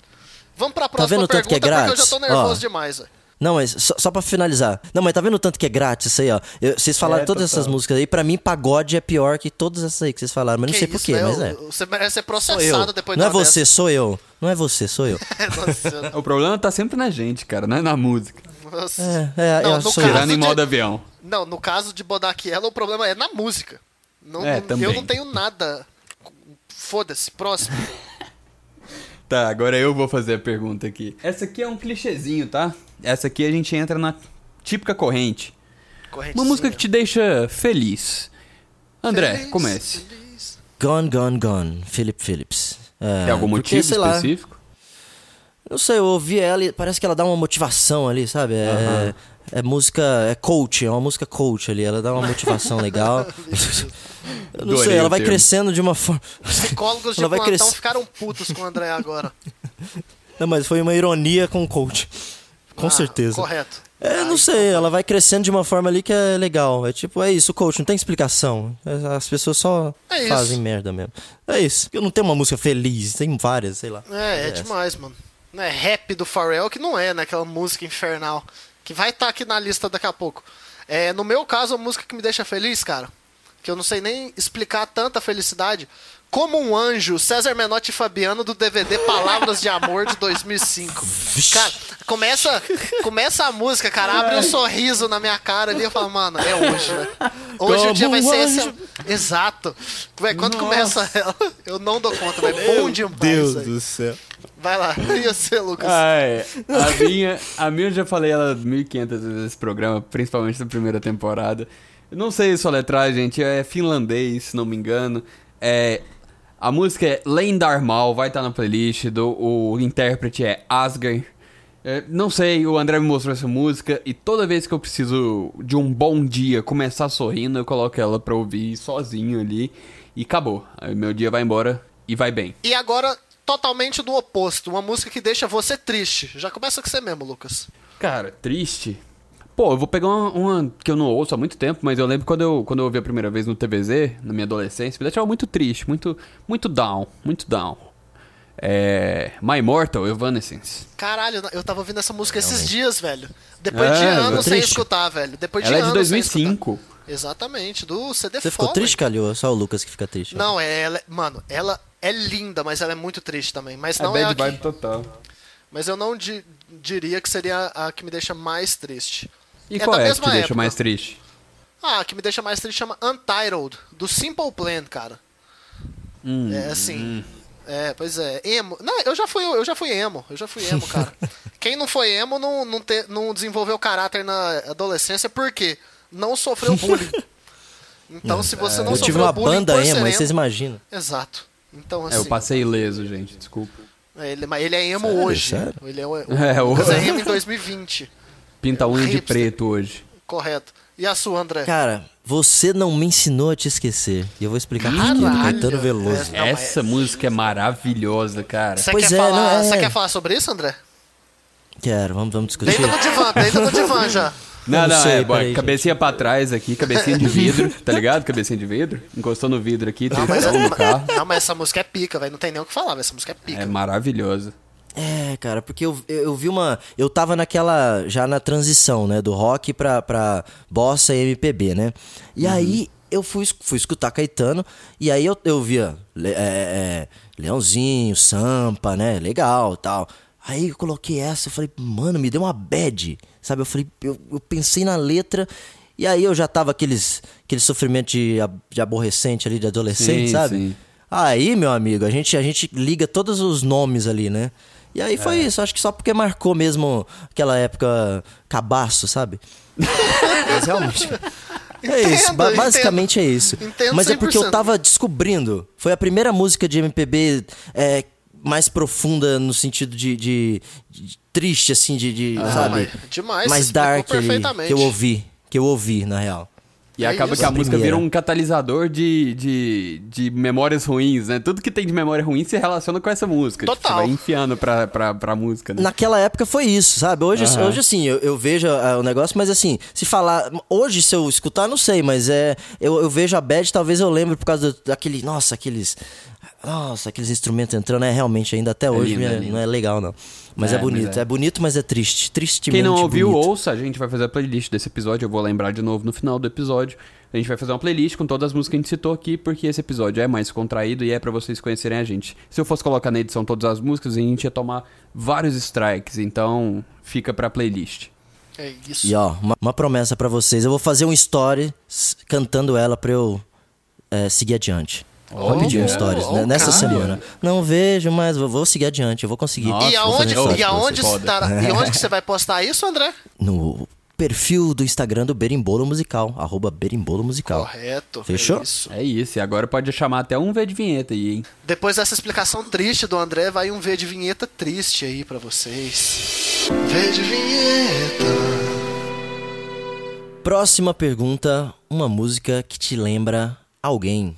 [SPEAKER 2] Vamos pra próxima
[SPEAKER 3] vendo o tanto
[SPEAKER 2] pergunta
[SPEAKER 3] que é
[SPEAKER 2] porque eu já tô
[SPEAKER 3] grátis?
[SPEAKER 2] nervoso
[SPEAKER 3] Ó.
[SPEAKER 2] demais, velho.
[SPEAKER 3] Não, mas só, só pra finalizar. Não, mas tá vendo o tanto que é grátis isso aí, ó? Eu- vocês falaram
[SPEAKER 1] É,
[SPEAKER 3] todas
[SPEAKER 1] total.
[SPEAKER 3] essas músicas aí, pra mim pagode é pior que todas essas aí que vocês falaram, mas não
[SPEAKER 2] Que
[SPEAKER 3] sei
[SPEAKER 2] isso,
[SPEAKER 3] porquê,
[SPEAKER 2] velho?
[SPEAKER 3] mas é.
[SPEAKER 2] Você merece ser
[SPEAKER 3] Sou
[SPEAKER 2] processado
[SPEAKER 3] eu.
[SPEAKER 2] depois
[SPEAKER 3] Não é você, sou eu. Não é você, sou eu.
[SPEAKER 2] dessa. Nossa,
[SPEAKER 1] O problema tá sempre na gente, cara, não é na música.
[SPEAKER 2] nossa.
[SPEAKER 3] É, é,
[SPEAKER 2] Não,
[SPEAKER 3] eu
[SPEAKER 2] no
[SPEAKER 3] sou.
[SPEAKER 1] Tirando em
[SPEAKER 2] de-
[SPEAKER 1] modo avião.
[SPEAKER 2] Não, no caso de Bodak Yellow, o problema é na música. Não,
[SPEAKER 1] É,
[SPEAKER 2] não-
[SPEAKER 1] também.
[SPEAKER 2] eu não tenho nada. Foda-se, próximo.
[SPEAKER 1] Tá, agora eu vou fazer a pergunta aqui. Essa aqui é um clichêzinho, tá? Essa aqui a gente entra na típica corrente. Uma música que te deixa feliz. André,
[SPEAKER 2] Feliz,
[SPEAKER 1] comece.
[SPEAKER 2] feliz.
[SPEAKER 3] Gone, Gone, Gone, Philip Phillips. É,
[SPEAKER 1] Tem algum
[SPEAKER 3] porque,
[SPEAKER 1] motivo
[SPEAKER 3] lá,
[SPEAKER 1] específico?
[SPEAKER 3] Não sei, eu ouvi ela e parece que ela dá uma motivação ali, sabe? É,
[SPEAKER 1] Aham.
[SPEAKER 3] É música, é coach, é uma música coach ali, ela dá uma motivação legal. Eu não sei, ela
[SPEAKER 1] o
[SPEAKER 3] vai
[SPEAKER 1] termo.
[SPEAKER 3] crescendo de uma forma.
[SPEAKER 2] Psicólogos de
[SPEAKER 3] Ela vai
[SPEAKER 2] plantão
[SPEAKER 3] crescer.
[SPEAKER 2] ficaram putos com o André agora.
[SPEAKER 3] Não, mas foi uma ironia com coach. Com
[SPEAKER 2] Ah,
[SPEAKER 3] certeza.
[SPEAKER 2] Correto.
[SPEAKER 3] É, não sei, ela vai crescendo de uma forma ali que é legal. É tipo, é isso, coach, não tem explicação. É, As pessoas só
[SPEAKER 2] É
[SPEAKER 3] fazem merda mesmo. É isso. Eu não tenho uma música feliz, tem várias, sei lá.
[SPEAKER 2] É, é demais, mano. Não é rap do Pharrell que não é, né? Aquela música infernal. Que vai estar aqui na lista daqui a pouco. É, no meu caso, a música que me deixa feliz, cara, que eu não sei nem explicar tanta felicidade. Como um anjo, César Menotti e Fabiano do DVD Palavras de Amor de 2005. Cara, começa, começa a música, cara, abre um sorriso na minha cara ali eu falo, mano, é hoje, né? Hoje o
[SPEAKER 3] Como
[SPEAKER 2] dia vai
[SPEAKER 3] um
[SPEAKER 2] ser esse. Exato. Véi, quando começa ela, eu não dou conta, é bom demais. véi.
[SPEAKER 3] céu.
[SPEAKER 2] Vai lá, e você, Lucas?
[SPEAKER 1] Ah, é. A minha, a minha eu já falei ela 1.500 vezes nesse programa, principalmente na primeira temporada. Eu não sei soletrar, gente, é finlandês, se não me engano. É, a música é Lendarmal, vai estar na playlist, do, o intérprete é Asger. É, não sei, o André me mostrou essa música e toda vez que eu preciso de um bom dia, começar sorrindo, eu coloco ela pra ouvir sozinho ali e acabou. Aí meu dia vai embora e vai bem.
[SPEAKER 2] E agora, totalmente do oposto, uma música que deixa você triste. Já começa com você mesmo, Lucas.
[SPEAKER 1] Cara, triste. Pô, eu vou pegar uma, uma que eu não ouço há muito tempo, mas eu lembro quando eu, quando eu ouvi a primeira vez no TVZ, na minha adolescência, me deixava muito triste, muito, muito down, muito down. É. My Immortal, Evanescence.
[SPEAKER 2] Caralho, eu tava ouvindo essa música esses dias, velho. Depois de
[SPEAKER 1] É,
[SPEAKER 2] anos sem escutar, velho. Depois de
[SPEAKER 1] Ela é de
[SPEAKER 2] anos sem escutar.
[SPEAKER 1] 2005.
[SPEAKER 2] Exatamente, do CD
[SPEAKER 3] Você ficou triste, Calil? É só o Lucas que fica triste.
[SPEAKER 2] Não, é ela, mano, ela é linda, mas ela é muito triste também. Mas
[SPEAKER 1] É
[SPEAKER 2] não é, a
[SPEAKER 1] bad
[SPEAKER 2] que,
[SPEAKER 1] vibe total.
[SPEAKER 2] mas eu não di- diria que seria a que me deixa mais triste.
[SPEAKER 1] E
[SPEAKER 2] É
[SPEAKER 1] qual
[SPEAKER 2] da
[SPEAKER 1] é que te deixa
[SPEAKER 2] época.
[SPEAKER 1] mais triste?
[SPEAKER 2] Ah, a que me deixa mais triste chama Untitled, do Simple Plan, cara.
[SPEAKER 1] Hum,
[SPEAKER 2] É assim. É, pois é. Emo. Não, eu já fui, eu já fui emo. Eu já fui emo, cara. Quem não foi emo não, não, te- não desenvolveu caráter na adolescência porque não sofreu bullying. Então, se você não
[SPEAKER 3] eu tive
[SPEAKER 2] sofreu
[SPEAKER 3] uma
[SPEAKER 2] bullying
[SPEAKER 3] banda emo, aí vocês imaginam.
[SPEAKER 2] Exato. Então,
[SPEAKER 1] É, eu
[SPEAKER 2] assim,
[SPEAKER 1] passei ileso, gente, desculpa.
[SPEAKER 2] é, ele, mas ele é emo
[SPEAKER 3] Sério,
[SPEAKER 2] hoje.
[SPEAKER 3] sério?
[SPEAKER 2] Ele é, o,
[SPEAKER 1] É,
[SPEAKER 2] o Lucas é emo em 2020.
[SPEAKER 1] Pinta a unha de preto hoje.
[SPEAKER 2] Correto. E a sua, André?
[SPEAKER 3] Cara, você não me ensinou a te esquecer. E eu vou explicar por quê. do. Caetano Veloso.
[SPEAKER 2] É, Não, mas-
[SPEAKER 1] Essa música é maravilhosa, cara.
[SPEAKER 2] Você
[SPEAKER 3] Pois
[SPEAKER 2] quer,
[SPEAKER 3] é,
[SPEAKER 2] falar,
[SPEAKER 3] não, é.
[SPEAKER 2] você quer falar sobre isso, André?
[SPEAKER 3] Quero, vamos, vamos discutir.
[SPEAKER 2] Deita no divã, deita no divã já.
[SPEAKER 1] Não, não,
[SPEAKER 3] não sei,
[SPEAKER 1] é, boa,
[SPEAKER 3] peraí,
[SPEAKER 1] cabecinha pra trás aqui, cabecinha de vidro, tá ligado? Cabecinha de vidro. Encostou no vidro aqui, tem
[SPEAKER 2] Não, mas,
[SPEAKER 1] no carro.
[SPEAKER 2] não, mas essa música é pica, velho. Não tem nem o que falar. Essa música é pica.
[SPEAKER 1] É maravilhosa.
[SPEAKER 3] É, cara, porque eu, eu, eu vi uma. Eu tava naquela. Já na transição, né? Do rock pra, pra bossa e MPB, né? E aí eu fui, fui escutar Caetano. E aí eu, eu via Le- é, é, Leãozinho, Sampa, né? Legal tal. Aí eu coloquei essa, eu falei, mano, me deu uma bad. Sabe? Eu falei, eu, eu pensei na letra. E aí eu já tava aqueles, aquele sofrimento de, de aborrecente ali, de adolescente,
[SPEAKER 1] Sim,
[SPEAKER 3] sabe?
[SPEAKER 1] sim.
[SPEAKER 3] Aí, meu amigo, a gente, a gente liga todos os nomes ali, né? E aí foi isso, acho que só porque marcou mesmo aquela época cabaço, sabe? Mas realmente. É isso, ba-
[SPEAKER 2] Entendo,
[SPEAKER 3] basicamente é isso.
[SPEAKER 2] Entendo
[SPEAKER 3] Mas é porque eu
[SPEAKER 2] 100%.
[SPEAKER 3] tava descobrindo. Foi a primeira música de MPB é, mais profunda no sentido de, de- de triste, assim, de, de, sabe?
[SPEAKER 2] mas demais,
[SPEAKER 3] mais dark que eu ouvi. Que eu ouvi, na real.
[SPEAKER 1] E
[SPEAKER 2] É
[SPEAKER 1] acaba
[SPEAKER 2] isso.
[SPEAKER 1] que a música vira um catalisador de, de, de memórias ruins, né? Tudo que tem de memória ruim se relaciona com essa música. Tipo,
[SPEAKER 2] Total.
[SPEAKER 1] você vai enfiando pra, pra, pra música, né?
[SPEAKER 3] Naquela época foi isso, sabe? Hoje, hoje assim, eu, eu vejo ah, o negócio, mas assim, se falar. Hoje, se eu escutar, não sei, mas é. Eu, eu vejo a bad, talvez eu lembre por causa do- daquele. Nossa, aqueles. Nossa, aqueles instrumentos entrando, é realmente ainda até hoje
[SPEAKER 1] lindo,
[SPEAKER 3] não é,
[SPEAKER 1] é lindo.
[SPEAKER 3] não é legal, não. Mas
[SPEAKER 1] É,
[SPEAKER 3] é, bonito.
[SPEAKER 1] mas
[SPEAKER 3] É.
[SPEAKER 1] é.
[SPEAKER 3] bonito, mas é triste. Tristemente.
[SPEAKER 1] Quem não ouviu,
[SPEAKER 3] bonito.
[SPEAKER 1] ouça. A gente vai fazer a playlist desse episódio. Eu vou lembrar de novo no final do episódio. A gente vai fazer uma playlist com todas as músicas que a gente citou aqui, porque esse episódio é mais contraído e é pra vocês conhecerem a gente. Se eu fosse colocar na edição todas as músicas, a gente ia tomar vários strikes. Então, fica pra playlist.
[SPEAKER 2] É isso.
[SPEAKER 3] E ó, uma, uma promessa pra vocês. Eu vou fazer um story cantando ela pra eu é, seguir adiante.
[SPEAKER 1] Oh,
[SPEAKER 3] Rapidinho,
[SPEAKER 1] yeah.
[SPEAKER 3] stories,
[SPEAKER 2] Oh,
[SPEAKER 3] né? nessa
[SPEAKER 2] cara.
[SPEAKER 3] semana. Não vejo, mas vou, vou seguir adiante, eu vou conseguir.
[SPEAKER 1] Nossa,
[SPEAKER 2] E aonde, e, aonde estará- e onde que você vai postar isso, André?
[SPEAKER 3] no perfil do Instagram do Berimbolo Musical, arroba Berimbolo Musical.
[SPEAKER 2] Correto.
[SPEAKER 3] Fechou?
[SPEAKER 2] É isso.
[SPEAKER 1] É isso, e agora pode chamar até um V de vinheta aí, hein?
[SPEAKER 2] Depois dessa explicação triste do André, vai um V de vinheta triste aí pra vocês. V de vinheta.
[SPEAKER 3] Próxima pergunta, uma música que te lembra alguém.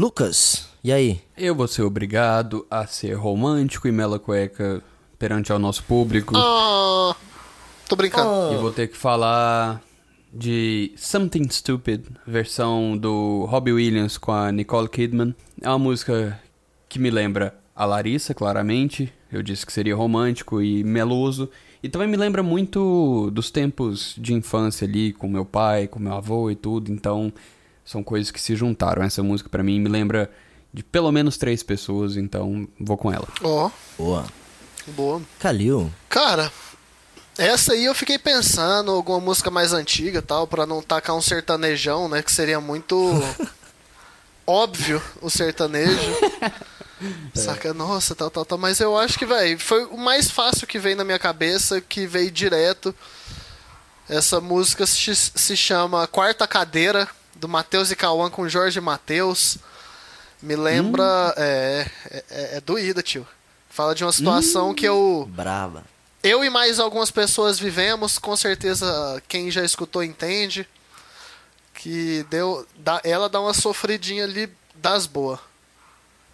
[SPEAKER 3] Lucas, e aí?
[SPEAKER 1] Eu vou ser obrigado a ser romântico e mela cueca perante ao nosso público.
[SPEAKER 2] Ah, tô brincando.
[SPEAKER 1] E vou ter que falar de Something Stupid, versão do Robbie Williams com a Nicole Kidman. É uma música que me lembra a Larissa, claramente. Eu disse que seria romântico e meloso. E também me lembra muito dos tempos de infância ali, com meu pai, com meu avô e tudo. Então, são coisas que se juntaram. Essa música pra mim me lembra de pelo menos três pessoas, então vou com ela.
[SPEAKER 2] Ó,
[SPEAKER 3] Boa.
[SPEAKER 2] boa.
[SPEAKER 3] Calil.
[SPEAKER 2] Cara, essa aí eu fiquei pensando, alguma música mais antiga e tal, pra não tacar um sertanejão, né? Que seria muito óbvio o sertanejo. Saca, nossa, tal, tal, tal. Mas eu acho que, velho, foi o mais fácil que veio na minha cabeça, que veio direto. Essa música se, se chama Quarta Cadeira, do Matheus e Cauã com Jorge Matheus. Me lembra. É, é, é, é doída, tio. Fala de uma situação que eu.
[SPEAKER 3] Brava.
[SPEAKER 2] Eu e mais algumas pessoas vivemos, com certeza quem já escutou entende. Que deu. dá- ela dá uma sofridinha ali das boas.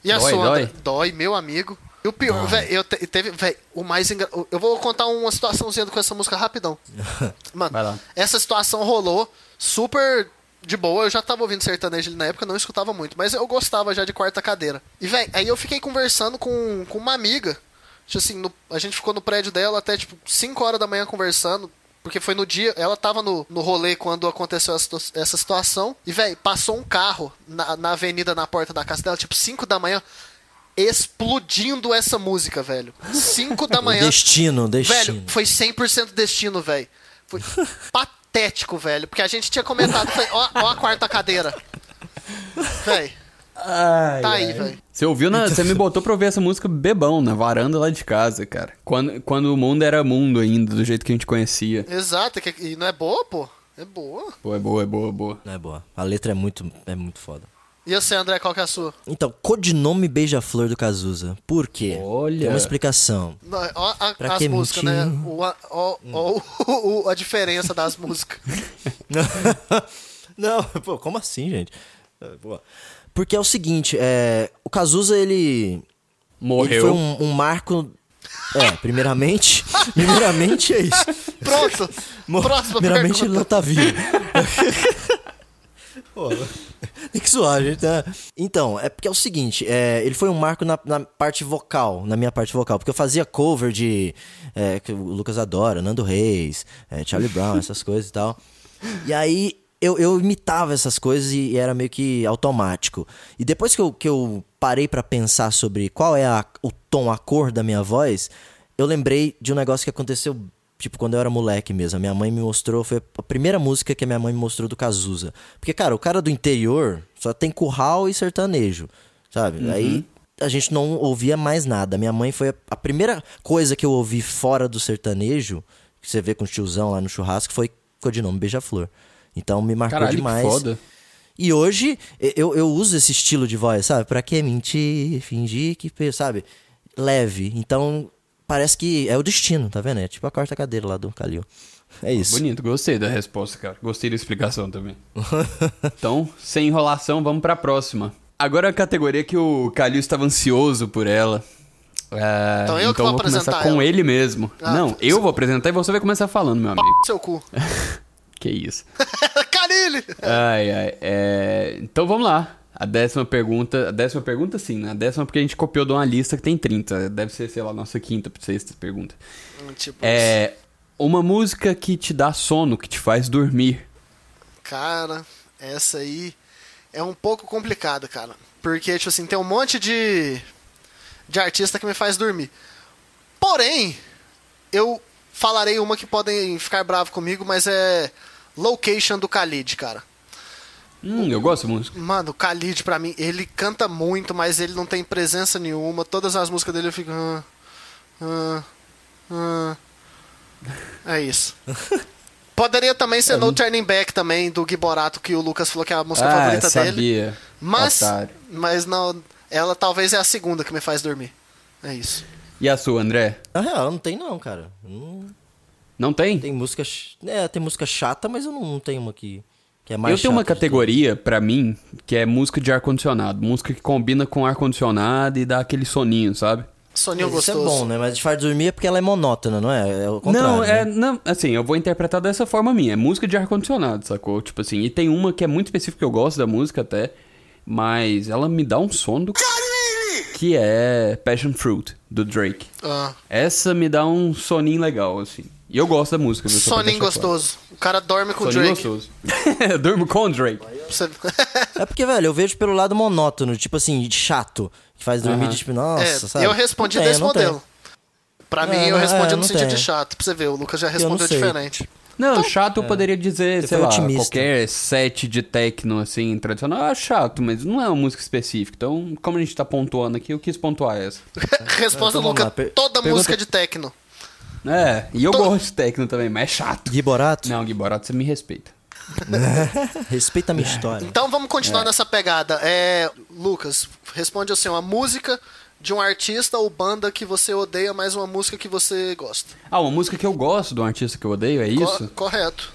[SPEAKER 2] E a
[SPEAKER 1] Dói,
[SPEAKER 2] sua,
[SPEAKER 1] dói?
[SPEAKER 2] Dói, meu amigo. E o pior, velho, eu te- teve, velho, o mais engra... Eu vou contar uma situaçãozinha com essa música rapidão. Mano,
[SPEAKER 1] Vai lá.
[SPEAKER 2] essa situação rolou super de boa. Eu já tava ouvindo sertanejo ali na época, não escutava muito, mas eu gostava já de quarta cadeira. E, velho, aí eu fiquei conversando com, com uma amiga. Tipo assim, no- a gente ficou no prédio dela até, tipo, 5 horas da manhã conversando. Porque foi no dia, ela tava no, no rolê quando aconteceu essa, essa situação. E, velho, passou um carro na, na avenida, na porta da casa dela, tipo, 5 da manhã, explodindo essa música, velho. 5 da manhã.
[SPEAKER 3] Destino, destino.
[SPEAKER 2] Velho, foi 100% destino, velho. Foi patético, velho. Porque a gente tinha comentado, foi, ó, ó a quarta cadeira. Velho, tá aí, velho.
[SPEAKER 1] Você ouviu, na, você me botou pra ouvir essa música bebão, na varanda lá de casa, cara. Quando, quando o mundo era mundo ainda, do jeito que a gente conhecia.
[SPEAKER 2] Exato, que- e não é boa, pô. É boa.
[SPEAKER 1] Pô, é boa, é boa, é boa.
[SPEAKER 3] Não é boa. A letra é muito, é muito foda.
[SPEAKER 2] E você, André, qual que é a sua?
[SPEAKER 3] Então, codinome Beija-Flor do Cazuza. Por quê?
[SPEAKER 1] Olha.
[SPEAKER 3] Tem uma explicação.
[SPEAKER 2] Não, ó, a-
[SPEAKER 3] Pra
[SPEAKER 2] as
[SPEAKER 3] que
[SPEAKER 2] músicas,
[SPEAKER 3] mentir?
[SPEAKER 2] né? O, a, ó, ó, o- o- a diferença das músicas.
[SPEAKER 3] Não, pô, como assim, gente? É, pô. Porque é o seguinte, é, o Cazuza, ele...
[SPEAKER 1] Morreu.
[SPEAKER 3] Ele foi um, um marco... É, primeiramente... primeiramente é isso.
[SPEAKER 2] Pronto. Próxima
[SPEAKER 3] Primeiramente ele
[SPEAKER 2] pergunta.
[SPEAKER 3] não tá vivo. Pô, tem que zoar, gente. né? Então, é porque é o seguinte, é, ele foi um marco na, na parte vocal, na minha parte vocal, porque eu fazia cover de. é, que o Lucas adora, Nando Reis, é, Charlie Brown, essas coisas e tal. E aí eu, eu imitava essas coisas e, e era meio que automático. E depois que eu, que eu parei pra pensar sobre qual é a- o tom, a cor da minha voz, eu lembrei de um negócio que aconteceu Tipo, quando eu era moleque mesmo, a minha mãe me mostrou, foi a primeira música que a minha mãe me mostrou do Cazuza. Porque, cara, o cara do interior só tem curral e sertanejo, sabe? Aí a gente não ouvia mais nada. Minha mãe foi a, a primeira coisa que eu ouvi fora do sertanejo, que você vê com o tiozão lá no churrasco, foi codinome Beija-Flor. Então me marcou
[SPEAKER 1] Caralho,
[SPEAKER 3] demais.
[SPEAKER 1] que foda.
[SPEAKER 3] E hoje eu, eu uso esse estilo de voz, sabe? Pra que mentir, fingir que, sabe? Leve. Então parece que é o destino, tá vendo? É tipo a quarta cadeira lá do Calil. É isso.
[SPEAKER 1] Bonito, gostei da resposta, cara. Gostei da explicação também. então, sem enrolação, vamos pra próxima. Agora a categoria que o Calil estava ansioso por ela. É,
[SPEAKER 2] Então eu que vou
[SPEAKER 1] vou começar com
[SPEAKER 2] ela.
[SPEAKER 1] ele mesmo.
[SPEAKER 2] Ah,
[SPEAKER 1] Não, eu vou apresentar e você vai começar falando, meu amigo.
[SPEAKER 2] Seu cu.
[SPEAKER 1] Que isso.
[SPEAKER 2] Carilho!
[SPEAKER 1] Ai, ai. é, Então vamos lá. A décima pergunta. A décima pergunta, sim, né? A décima porque a gente copiou de uma lista que tem 30. Deve ser, sei lá, nossa quinta, sexta pergunta.
[SPEAKER 2] Hum, Tipo,
[SPEAKER 1] É. Uma música que te dá sono, que te faz dormir.
[SPEAKER 2] Cara, essa aí é um pouco complicada, cara. Porque, tipo assim, tem um monte de, de artista que me faz dormir. Porém, eu falarei uma que podem ficar bravo comigo, mas é Location do Khalid, cara.
[SPEAKER 1] Hum, eu gosto da música.
[SPEAKER 2] Mano, o Khalid, pra mim, ele canta muito, mas ele não tem presença nenhuma. Todas as músicas dele eu fico. "Ah, ah, ah." É isso. Poderia também ser No Turning Back também, do Gui Borato, que o Lucas falou que é a música
[SPEAKER 1] ah,
[SPEAKER 2] favorita dele.
[SPEAKER 1] sabia.
[SPEAKER 2] Mas,
[SPEAKER 1] Otário.
[SPEAKER 2] mas não, ela talvez é a segunda que me faz dormir. É isso.
[SPEAKER 1] E a sua, André?
[SPEAKER 3] Na real, não tem não, cara. Não
[SPEAKER 1] Não tem?
[SPEAKER 3] tem música. É, tem música chata, mas eu não, não tenho uma que, que é mais
[SPEAKER 1] eu tenho uma
[SPEAKER 3] de
[SPEAKER 1] categoria, pra mim, que é música de ar-condicionado. Música que combina com ar-condicionado e dá aquele soninho, sabe?
[SPEAKER 2] Soninho.
[SPEAKER 3] Isso é bom, né? Mas de faz dormir é porque ela é monótona, não é? É o contrário.
[SPEAKER 1] Não, é.
[SPEAKER 3] né?
[SPEAKER 1] Não, assim, eu vou interpretar dessa forma minha. É música de ar-condicionado, sacou? Tipo assim, e tem uma que é muito específica, que eu gosto da música até, mas ela me dá um sono do c... Que é Passion Fruit, do Drake.
[SPEAKER 2] Ah,
[SPEAKER 1] Essa me dá um soninho legal, assim. E eu gosto da música. viu?
[SPEAKER 2] Soninho gostoso. O cara dorme com o
[SPEAKER 1] Soninho
[SPEAKER 2] Drake.
[SPEAKER 1] gostoso. eu durmo com o Drake.
[SPEAKER 3] É porque, velho, eu vejo pelo lado monótono, tipo assim, de chato. Que faz dormir
[SPEAKER 1] Aham.
[SPEAKER 3] de tipo, nossa,
[SPEAKER 2] é,
[SPEAKER 3] sabe?
[SPEAKER 2] eu respondi
[SPEAKER 3] Não
[SPEAKER 2] desse
[SPEAKER 3] tem.
[SPEAKER 2] modelo. Pra
[SPEAKER 3] É,
[SPEAKER 2] mim, eu respondi
[SPEAKER 3] é,
[SPEAKER 2] no
[SPEAKER 3] não
[SPEAKER 2] sentido
[SPEAKER 3] tem.
[SPEAKER 2] de chato. Pra você ver, o Lucas já respondeu diferente.
[SPEAKER 1] Não, chato eu poderia dizer,
[SPEAKER 3] Você
[SPEAKER 1] sei lá,
[SPEAKER 3] otimista.
[SPEAKER 1] qualquer set de techno, assim, tradicional. Ah, chato, mas não é uma música específica. Então, como a gente tá pontuando aqui, eu quis pontuar essa.
[SPEAKER 2] Resposta
[SPEAKER 3] então
[SPEAKER 2] Lucas,
[SPEAKER 3] per-
[SPEAKER 2] toda
[SPEAKER 3] pergunta-
[SPEAKER 2] música de techno.
[SPEAKER 1] É, e eu
[SPEAKER 2] Tô-
[SPEAKER 1] gosto de techno também, mas é chato.
[SPEAKER 3] Gui Borato,
[SPEAKER 1] Não, Gui Borato, você me respeita.
[SPEAKER 3] respeita a minha história.
[SPEAKER 2] Então vamos continuar nessa pegada. É, Lucas, responde assim, uma música de um artista ou banda que você odeia, mas uma música que você gosta.
[SPEAKER 1] Ah, uma música que eu gosto de um artista que eu odeio, é
[SPEAKER 2] Co-
[SPEAKER 1] isso?
[SPEAKER 2] correto.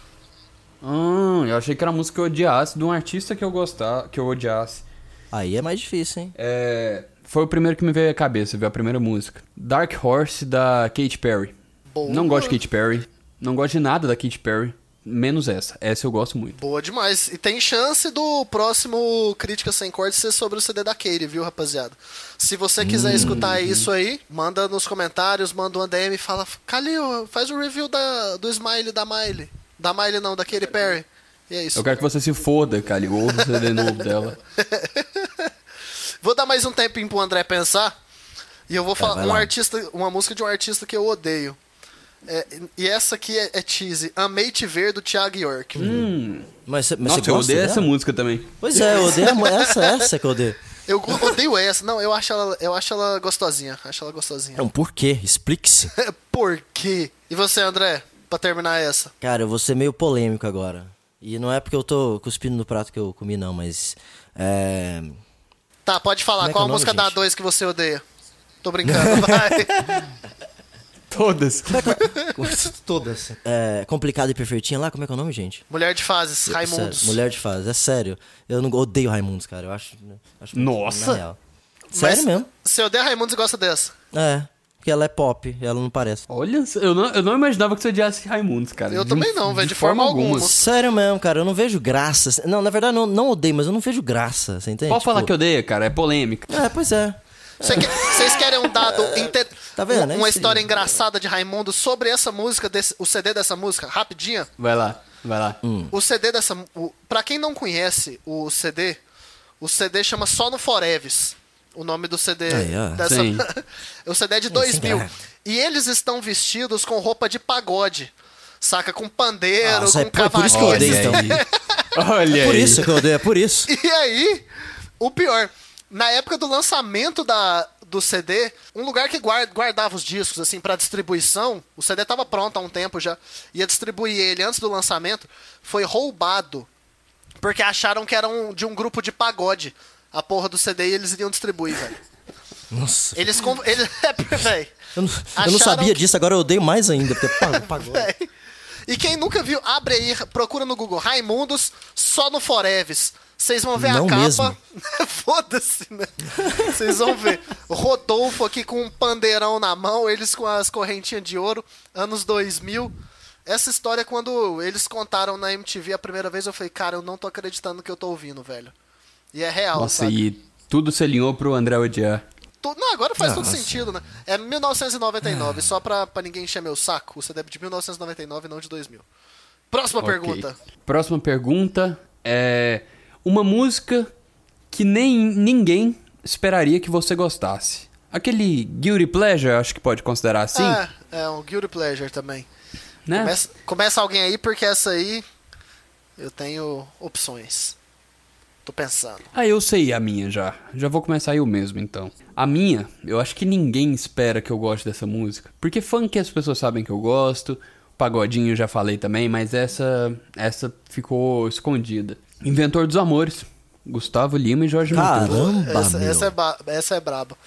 [SPEAKER 1] Ah, eu achei que era uma música que eu odiasse de um artista que eu gostar, que eu odiasse.
[SPEAKER 3] Aí é mais difícil, hein?
[SPEAKER 1] É, foi o primeiro que me veio à cabeça, viu? A primeira música. Dark Horse da Katy Perry.
[SPEAKER 2] Boa.
[SPEAKER 1] Não gosto de Katy Perry. Não gosto de nada da Katy Perry. Menos essa. Essa eu gosto muito.
[SPEAKER 2] Boa demais. E tem chance do próximo Crítica Sem Corte ser sobre o CD da Katie, viu, rapaziada? Se você quiser escutar isso aí, manda nos comentários, manda uma DM e fala: Calil, faz o review da, do Smile da Miley. Da Miley não, da Katy Perry. E é isso.
[SPEAKER 1] Eu quero que você se foda, Cali. Ouve o CD novo dela.
[SPEAKER 2] Vou dar mais um tempinho pro André pensar. E eu vou falar
[SPEAKER 3] vai
[SPEAKER 2] um artista, uma música de um artista que eu odeio. É, e essa aqui é, é cheesy. Amei te ver do Thiago York.
[SPEAKER 1] Hum.
[SPEAKER 3] Mas, você- mas
[SPEAKER 1] Nossa,
[SPEAKER 3] você
[SPEAKER 1] eu odeio
[SPEAKER 3] dela?
[SPEAKER 1] essa música também.
[SPEAKER 3] Pois é, eu odeio essa, essa que eu odeio.
[SPEAKER 2] Eu odeio essa. Não, eu acho ela, eu acho ela gostosinha. Acho ela gostosinha.
[SPEAKER 3] Não, por quê? Explique-se.
[SPEAKER 2] Por quê? E você, André? pra terminar essa.
[SPEAKER 3] Cara, eu vou ser meio polêmico agora. E não é porque eu tô cuspindo no prato que eu comi, não, mas. É.
[SPEAKER 2] Tá, pode falar.
[SPEAKER 3] É
[SPEAKER 2] Qual
[SPEAKER 3] é
[SPEAKER 2] a
[SPEAKER 3] nome,
[SPEAKER 2] música da
[SPEAKER 3] gente?
[SPEAKER 2] 2 que você odeia? Tô brincando, vai.
[SPEAKER 1] Todas.
[SPEAKER 3] Todas. É, complicada e perfeitinha lá, como é que é o nome, gente?
[SPEAKER 2] Mulher de fases, Raimundos.
[SPEAKER 3] Sério, Mulher de fase, é sério. Eu não odeio Raimundos, cara. Eu acho. acho
[SPEAKER 1] Nossa!
[SPEAKER 3] Sério
[SPEAKER 2] Mas
[SPEAKER 3] mesmo?
[SPEAKER 2] Você odeia Raimundos e gosta dessa.
[SPEAKER 3] É. Porque ela é pop, ela não parece.
[SPEAKER 1] Olha, eu não, eu não imaginava que você odiasse Raimundos, cara.
[SPEAKER 2] Eu
[SPEAKER 1] De
[SPEAKER 2] também não, velho, de forma alguma.
[SPEAKER 3] Sério mesmo, cara, eu não vejo graça. Não, na verdade, não, não odeio, mas eu não vejo graça, você entende?
[SPEAKER 1] Pode falar
[SPEAKER 3] Tipo,
[SPEAKER 1] que odeia, cara, é polêmica.
[SPEAKER 3] É, pois é.
[SPEAKER 2] Vocês querem um dado. inte-
[SPEAKER 3] Tá vendo?
[SPEAKER 2] Uma,
[SPEAKER 3] É
[SPEAKER 2] uma história engraçada de Raimundo sobre essa música, desse- o CD dessa música, rapidinha.
[SPEAKER 1] Vai lá, vai lá.
[SPEAKER 3] Hum.
[SPEAKER 2] O CD dessa. O, pra quem não conhece o CD, o CD chama Só no Foreves. O nome do CD
[SPEAKER 3] Aí, ó.
[SPEAKER 2] dessa. O CD é de
[SPEAKER 3] Sim,
[SPEAKER 2] 2000.
[SPEAKER 3] cara.
[SPEAKER 2] E eles estão vestidos com roupa de pagode. Saca? Com pandeiro,
[SPEAKER 3] Nossa,
[SPEAKER 2] com
[SPEAKER 3] é por- é por isso que eu odeio,
[SPEAKER 1] Olha
[SPEAKER 3] então.
[SPEAKER 1] aí. Olha
[SPEAKER 3] Por
[SPEAKER 1] aí.
[SPEAKER 3] isso que eu odeio, é por isso.
[SPEAKER 2] E aí, o pior, na época do lançamento da, do CD, um lugar que guar- guardava os discos, assim, pra distribuição, o CD tava pronto há um tempo já, ia distribuir ele antes do lançamento, foi roubado. Porque acharam que era um, de um grupo de pagode. A porra do CD e eles iriam distribuir, velho.
[SPEAKER 3] Nossa.
[SPEAKER 2] Eles. com- Eles, é, velho.
[SPEAKER 3] Eu não, eu não sabia
[SPEAKER 2] que-
[SPEAKER 3] disso, agora eu odeio mais ainda, porque.
[SPEAKER 2] Véi. E quem nunca viu, abre aí, procura no Google Raimundos só no Foreves. Vocês vão ver
[SPEAKER 3] Não
[SPEAKER 2] a capa.
[SPEAKER 3] mesmo.
[SPEAKER 2] Foda-se, né? Vocês vão ver. Rodolfo aqui com um pandeirão na mão, eles com as correntinhas de ouro, anos 2000. Essa história, quando eles contaram na MTV a primeira vez, eu falei, cara, eu não tô acreditando que eu tô ouvindo, velho. E é real,
[SPEAKER 1] Nossa,
[SPEAKER 2] sabe?
[SPEAKER 1] e tudo se alinhou pro André odiar.
[SPEAKER 2] Tu- Não, agora faz todo
[SPEAKER 3] Nossa.
[SPEAKER 2] sentido, né? É 1999, só pra, pra ninguém encher meu saco. O CD é de 1999 não de 2000. Próxima
[SPEAKER 1] Ok.
[SPEAKER 2] pergunta.
[SPEAKER 1] Próxima pergunta é uma música que nem ninguém esperaria que você gostasse. Aquele Guilty Pleasure, acho que pode considerar assim,
[SPEAKER 2] É, é um Guilty Pleasure também.
[SPEAKER 1] né?
[SPEAKER 2] Começa, começa alguém aí, porque essa aí eu tenho opções. Tô pensando.
[SPEAKER 1] Ah, eu sei a minha já. Já vou começar eu mesmo, então. A minha, eu acho que ninguém espera que eu goste dessa música. Porque funk as pessoas sabem que eu gosto, pagodinho eu já falei também, mas essa essa ficou escondida. Inventor dos Amores, Gustavo Lima e Jorge.
[SPEAKER 3] Caramba,
[SPEAKER 2] essa,
[SPEAKER 3] meu.
[SPEAKER 2] essa, é essa é braba.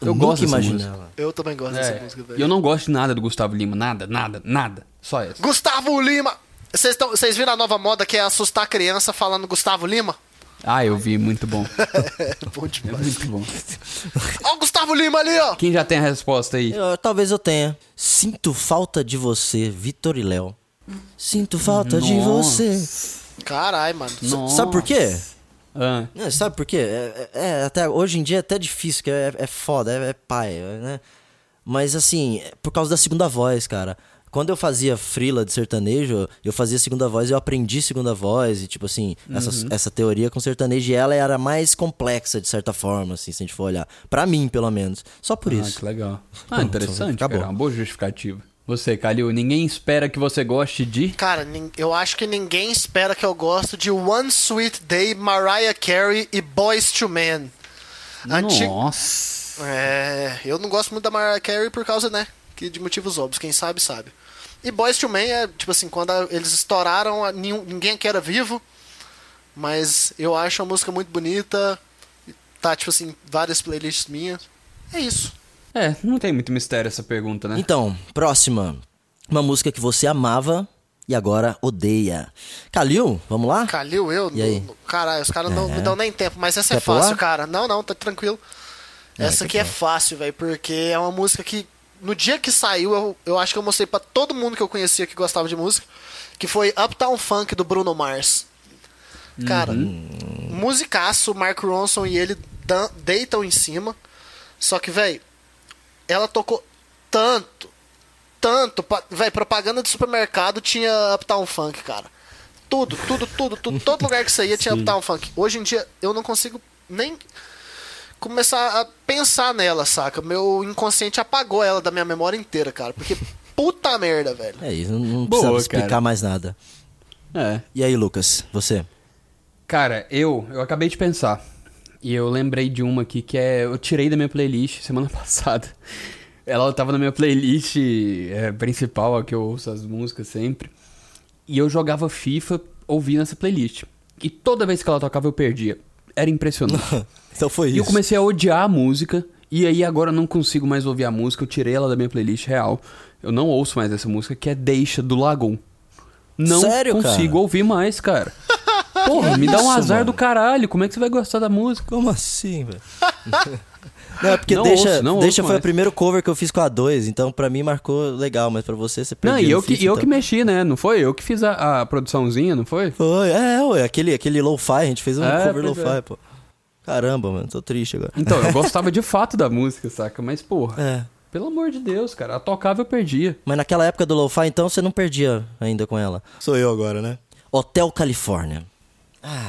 [SPEAKER 1] Eu
[SPEAKER 3] nunca
[SPEAKER 1] gosto dessa
[SPEAKER 3] imaginava.
[SPEAKER 2] Eu também gosto dessa
[SPEAKER 1] É,
[SPEAKER 2] música,
[SPEAKER 1] e
[SPEAKER 2] velho.
[SPEAKER 1] eu não gosto de nada do Gustavo Lima, nada, nada, nada. Só essa.
[SPEAKER 2] Gustavo Lima! Vocês viram a nova moda que é assustar a criança falando Gustavo Lima?
[SPEAKER 1] Ah, eu vi, muito bom.
[SPEAKER 2] É bom
[SPEAKER 1] É
[SPEAKER 2] demais.
[SPEAKER 1] muito bom.
[SPEAKER 2] Ó o Gustavo Lima ali, ó!
[SPEAKER 1] Quem já tem a resposta aí?
[SPEAKER 3] Eu- talvez eu tenha. Sinto falta de você, Vitor e Léo. Sinto falta de
[SPEAKER 1] Nossa.
[SPEAKER 3] você.
[SPEAKER 2] Caralho, mano.
[SPEAKER 1] Nossa.
[SPEAKER 3] Sabe por quê?
[SPEAKER 1] Ah,
[SPEAKER 3] É, sabe por quê? É, é- é até, hoje em dia é até difícil, que é, é foda, é, é pai, né? Mas assim, é por causa da segunda voz, cara. Quando eu fazia frila de sertanejo, eu fazia segunda voz e eu aprendi segunda voz. E, tipo assim, essa, essa teoria com sertanejo, e ela era mais complexa, de certa forma, assim, se a gente for olhar. Pra mim, pelo menos. Só por
[SPEAKER 1] ah,
[SPEAKER 3] isso.
[SPEAKER 1] que legal. Ah,
[SPEAKER 3] Pronto,
[SPEAKER 1] interessante,
[SPEAKER 3] acabou.
[SPEAKER 1] cara. Uma boa justificativa. Você, Calil, ninguém espera que você goste de...
[SPEAKER 2] Cara, eu acho que ninguém espera que eu gosto de One Sweet Day, Mariah Carey e Boys to Men. Anti-
[SPEAKER 1] Nossa.
[SPEAKER 2] É, eu não gosto muito da Mariah Carey por causa, né, que de motivos óbvios, quem sabe sabe. E Boys to Men é, tipo assim, quando eles estouraram, ninguém aqui era vivo, mas eu acho a música muito bonita, tá, tipo assim, várias playlists minhas. É isso.
[SPEAKER 1] É, não tem muito mistério essa pergunta, né?
[SPEAKER 3] Então, próxima. Uma música que você amava e agora odeia. Calil, vamos lá?
[SPEAKER 2] Calil, eu.
[SPEAKER 3] E aí?
[SPEAKER 2] Caralho, os caras não
[SPEAKER 3] É.
[SPEAKER 2] me dão nem tempo, mas essa é
[SPEAKER 3] Quer pular?
[SPEAKER 2] fácil, cara. Não, não, tá tranquilo.
[SPEAKER 3] É,
[SPEAKER 2] essa
[SPEAKER 3] que
[SPEAKER 2] aqui é fácil, velho, porque é uma música que no dia que saiu, eu, eu acho que eu mostrei pra todo mundo que eu conhecia que gostava de música, que foi Uptown Funk do Bruno Mars. Cara, musicaço, Mark Ronson e ele deitam em cima. Só que, velho, ela tocou tanto, tanto, velho, propaganda de supermercado tinha Uptown Funk, cara. Tudo, tudo, tudo, tudo, todo lugar que você ia tinha
[SPEAKER 1] Sim.
[SPEAKER 2] Uptown Funk. Hoje em dia eu não consigo nem começar a pensar nela, saca? Meu inconsciente apagou ela da minha memória inteira, cara. Porque puta merda, velho.
[SPEAKER 3] É isso, não, não
[SPEAKER 1] Boa,
[SPEAKER 3] precisa explicar
[SPEAKER 1] cara.
[SPEAKER 3] mais nada.
[SPEAKER 1] É.
[SPEAKER 3] E aí, Lucas, você?
[SPEAKER 1] Cara, eu, eu acabei de pensar. E eu lembrei de uma aqui que é. Eu tirei da minha playlist semana passada. Ela tava na minha playlist é, principal, a que eu ouço as músicas sempre. E eu jogava FIFA ouvindo essa playlist. E toda vez que ela tocava eu perdia. Era impressionante.
[SPEAKER 3] Então foi
[SPEAKER 1] E eu comecei a odiar a música. E aí agora eu não consigo mais ouvir a música. Eu tirei ela da minha playlist real. Eu não ouço mais essa música, que é Deixa do Lagoon. Não
[SPEAKER 3] Sério,
[SPEAKER 1] consigo
[SPEAKER 3] cara?
[SPEAKER 1] ouvir mais, cara. Porra, me dá um
[SPEAKER 3] isso,
[SPEAKER 1] azar
[SPEAKER 3] mano?
[SPEAKER 1] do caralho. Como é que você vai gostar da música?
[SPEAKER 3] Como assim, velho? Não, é porque
[SPEAKER 1] Não
[SPEAKER 3] Deixa,
[SPEAKER 1] ouço, não
[SPEAKER 3] Deixa
[SPEAKER 1] ouço
[SPEAKER 3] foi
[SPEAKER 1] mais.
[SPEAKER 3] o primeiro cover que eu fiz com a 2, então pra mim marcou legal, mas pra você você
[SPEAKER 1] Não,
[SPEAKER 3] perdeu
[SPEAKER 1] e
[SPEAKER 3] no
[SPEAKER 1] eu, que, e eu
[SPEAKER 3] então.
[SPEAKER 1] que mexi, né? Não foi? Eu que fiz a, a produçãozinha, não foi?
[SPEAKER 3] Foi, é, ué, aquele, aquele lo-fi, a gente fez um
[SPEAKER 1] É,
[SPEAKER 3] cover lo-fi,
[SPEAKER 1] é.
[SPEAKER 3] pô. Caramba, mano, tô triste agora.
[SPEAKER 1] Então, eu gostava de fato da música, saca? Mas, porra,
[SPEAKER 3] É.
[SPEAKER 1] pelo amor de Deus, cara. A tocava eu perdia.
[SPEAKER 3] Mas naquela época do lo-fi, então, você não perdia ainda com ela. Sou eu agora, né? Hotel Califórnia.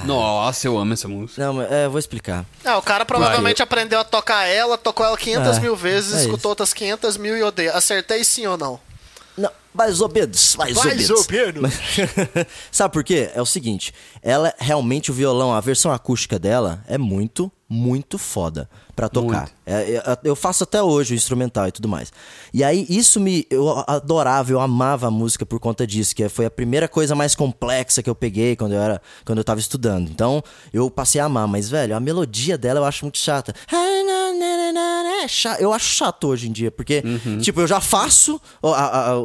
[SPEAKER 1] Nossa, eu amo essa música.
[SPEAKER 3] Não, mas, é, vou explicar.
[SPEAKER 2] Ah, o cara provavelmente aprendeu a tocar ela, tocou ela 500
[SPEAKER 3] É,
[SPEAKER 2] mil vezes,
[SPEAKER 3] é
[SPEAKER 2] escutou
[SPEAKER 3] isso.
[SPEAKER 2] outras 500 mil e odeia. Acertei sim ou não?
[SPEAKER 3] Não, mais ou menos, mais,
[SPEAKER 2] Mais
[SPEAKER 3] ou
[SPEAKER 2] ou
[SPEAKER 3] menos. Sabe por quê? É o seguinte, ela realmente o violão, a versão acústica dela é muito, muito foda pra tocar. É, é, eu faço até hoje o instrumental e tudo mais. E aí isso me eu adorava, eu amava a música por conta disso, que foi a primeira coisa mais complexa que eu peguei quando eu era quando eu tava estudando. Então, eu passei a amar, mas velho, a melodia dela eu acho muito chata. Cha- Eu acho chato hoje em dia, porque, tipo, eu já faço a, a, a-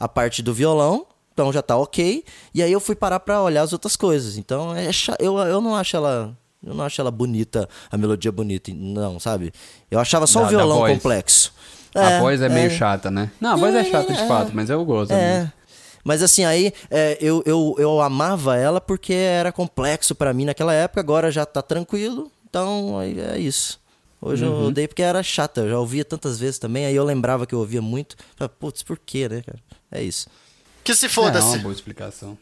[SPEAKER 3] a parte do violão, então já tá ok. E aí eu fui parar pra olhar as outras coisas. Então, é eu, eu não acho ela. Eu não acho ela bonita, a melodia bonita, não, sabe? Eu achava só
[SPEAKER 1] Da-
[SPEAKER 3] o violão complexo.
[SPEAKER 1] a voz é, meio chata, né? Não, a voz é, chata de
[SPEAKER 3] é.
[SPEAKER 1] fato, mas eu gosto.
[SPEAKER 3] É.
[SPEAKER 1] música.
[SPEAKER 3] Mas assim, aí é, eu, eu, eu amava ela porque era complexo pra mim naquela época, agora já tá tranquilo, então aí é isso. Hoje eu
[SPEAKER 1] Uhum.
[SPEAKER 3] odeio porque era chata, eu já ouvia tantas vezes também, aí eu lembrava que eu ouvia muito. Falei, Putz, por quê, né, cara? É isso.
[SPEAKER 2] Que se
[SPEAKER 1] É, é
[SPEAKER 2] foda-se.
[SPEAKER 1] uma boa explicação.